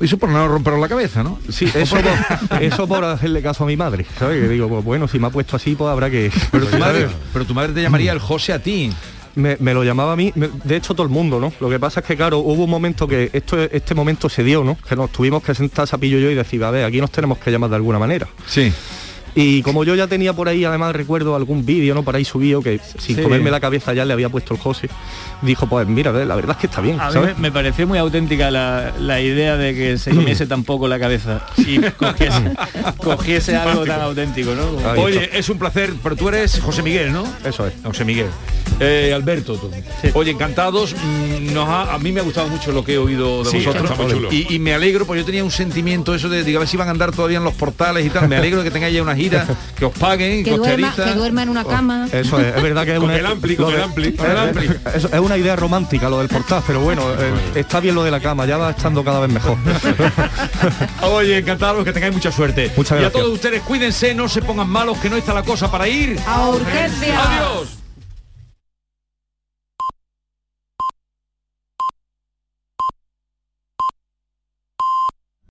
eso por no romper la cabeza, ¿no? Sí, eso por, eso por hacerle caso a mi madre, ¿sabes? Que digo, pues bueno, si me ha puesto así, pues habrá que... Pero tu madre, pero tu madre te llamaría el José a ti. Me, me lo llamaba a mí, me- de hecho todo el mundo, ¿no? Lo que pasa es que, claro, hubo un momento que esto, este momento se dio, ¿no? Que nos tuvimos que sentar Sapillo y yo y decir, a ver, aquí nos tenemos que llamar de alguna manera. Sí. Y como yo ya tenía por ahí, además recuerdo algún vídeo, ¿no? Por ahí subido, que sin Sí. comerme la cabeza ya le había puesto el José, dijo, pues mira, la verdad es que está bien, A mí ¿sabes? me, me pareció muy auténtica la, la idea de que se comiese tan poco la cabeza y cogiese, cogiese algo tan auténtico, ¿no? Como- Oye, es un placer, pero tú eres José Miguel, ¿no? Eso es. José Miguel. Eh, Alberto, tú. Oye, encantados. mm, Nos ha- a mí me ha gustado mucho lo que he oído de Sí, vosotros. Y, y me alegro, porque yo tenía un sentimiento eso de, digo, a ver si van a andar todavía en los portales y tal. Me alegro de que tengáis ya una gira, que os paguen, Que duerma, que duerma en una cama. Eso es, es verdad que es una, el ampli, lo con el de- ampli, con el ampli. Eso es una idea romántica lo del portal, pero bueno, eh, está bien lo de la cama, ya va estando cada vez mejor. Oye, encantados, que tengáis mucha suerte. Muchas Y a gracias. todos ustedes, cuídense, no se pongan malos, que no está la cosa para ir. A urgencia. Adiós.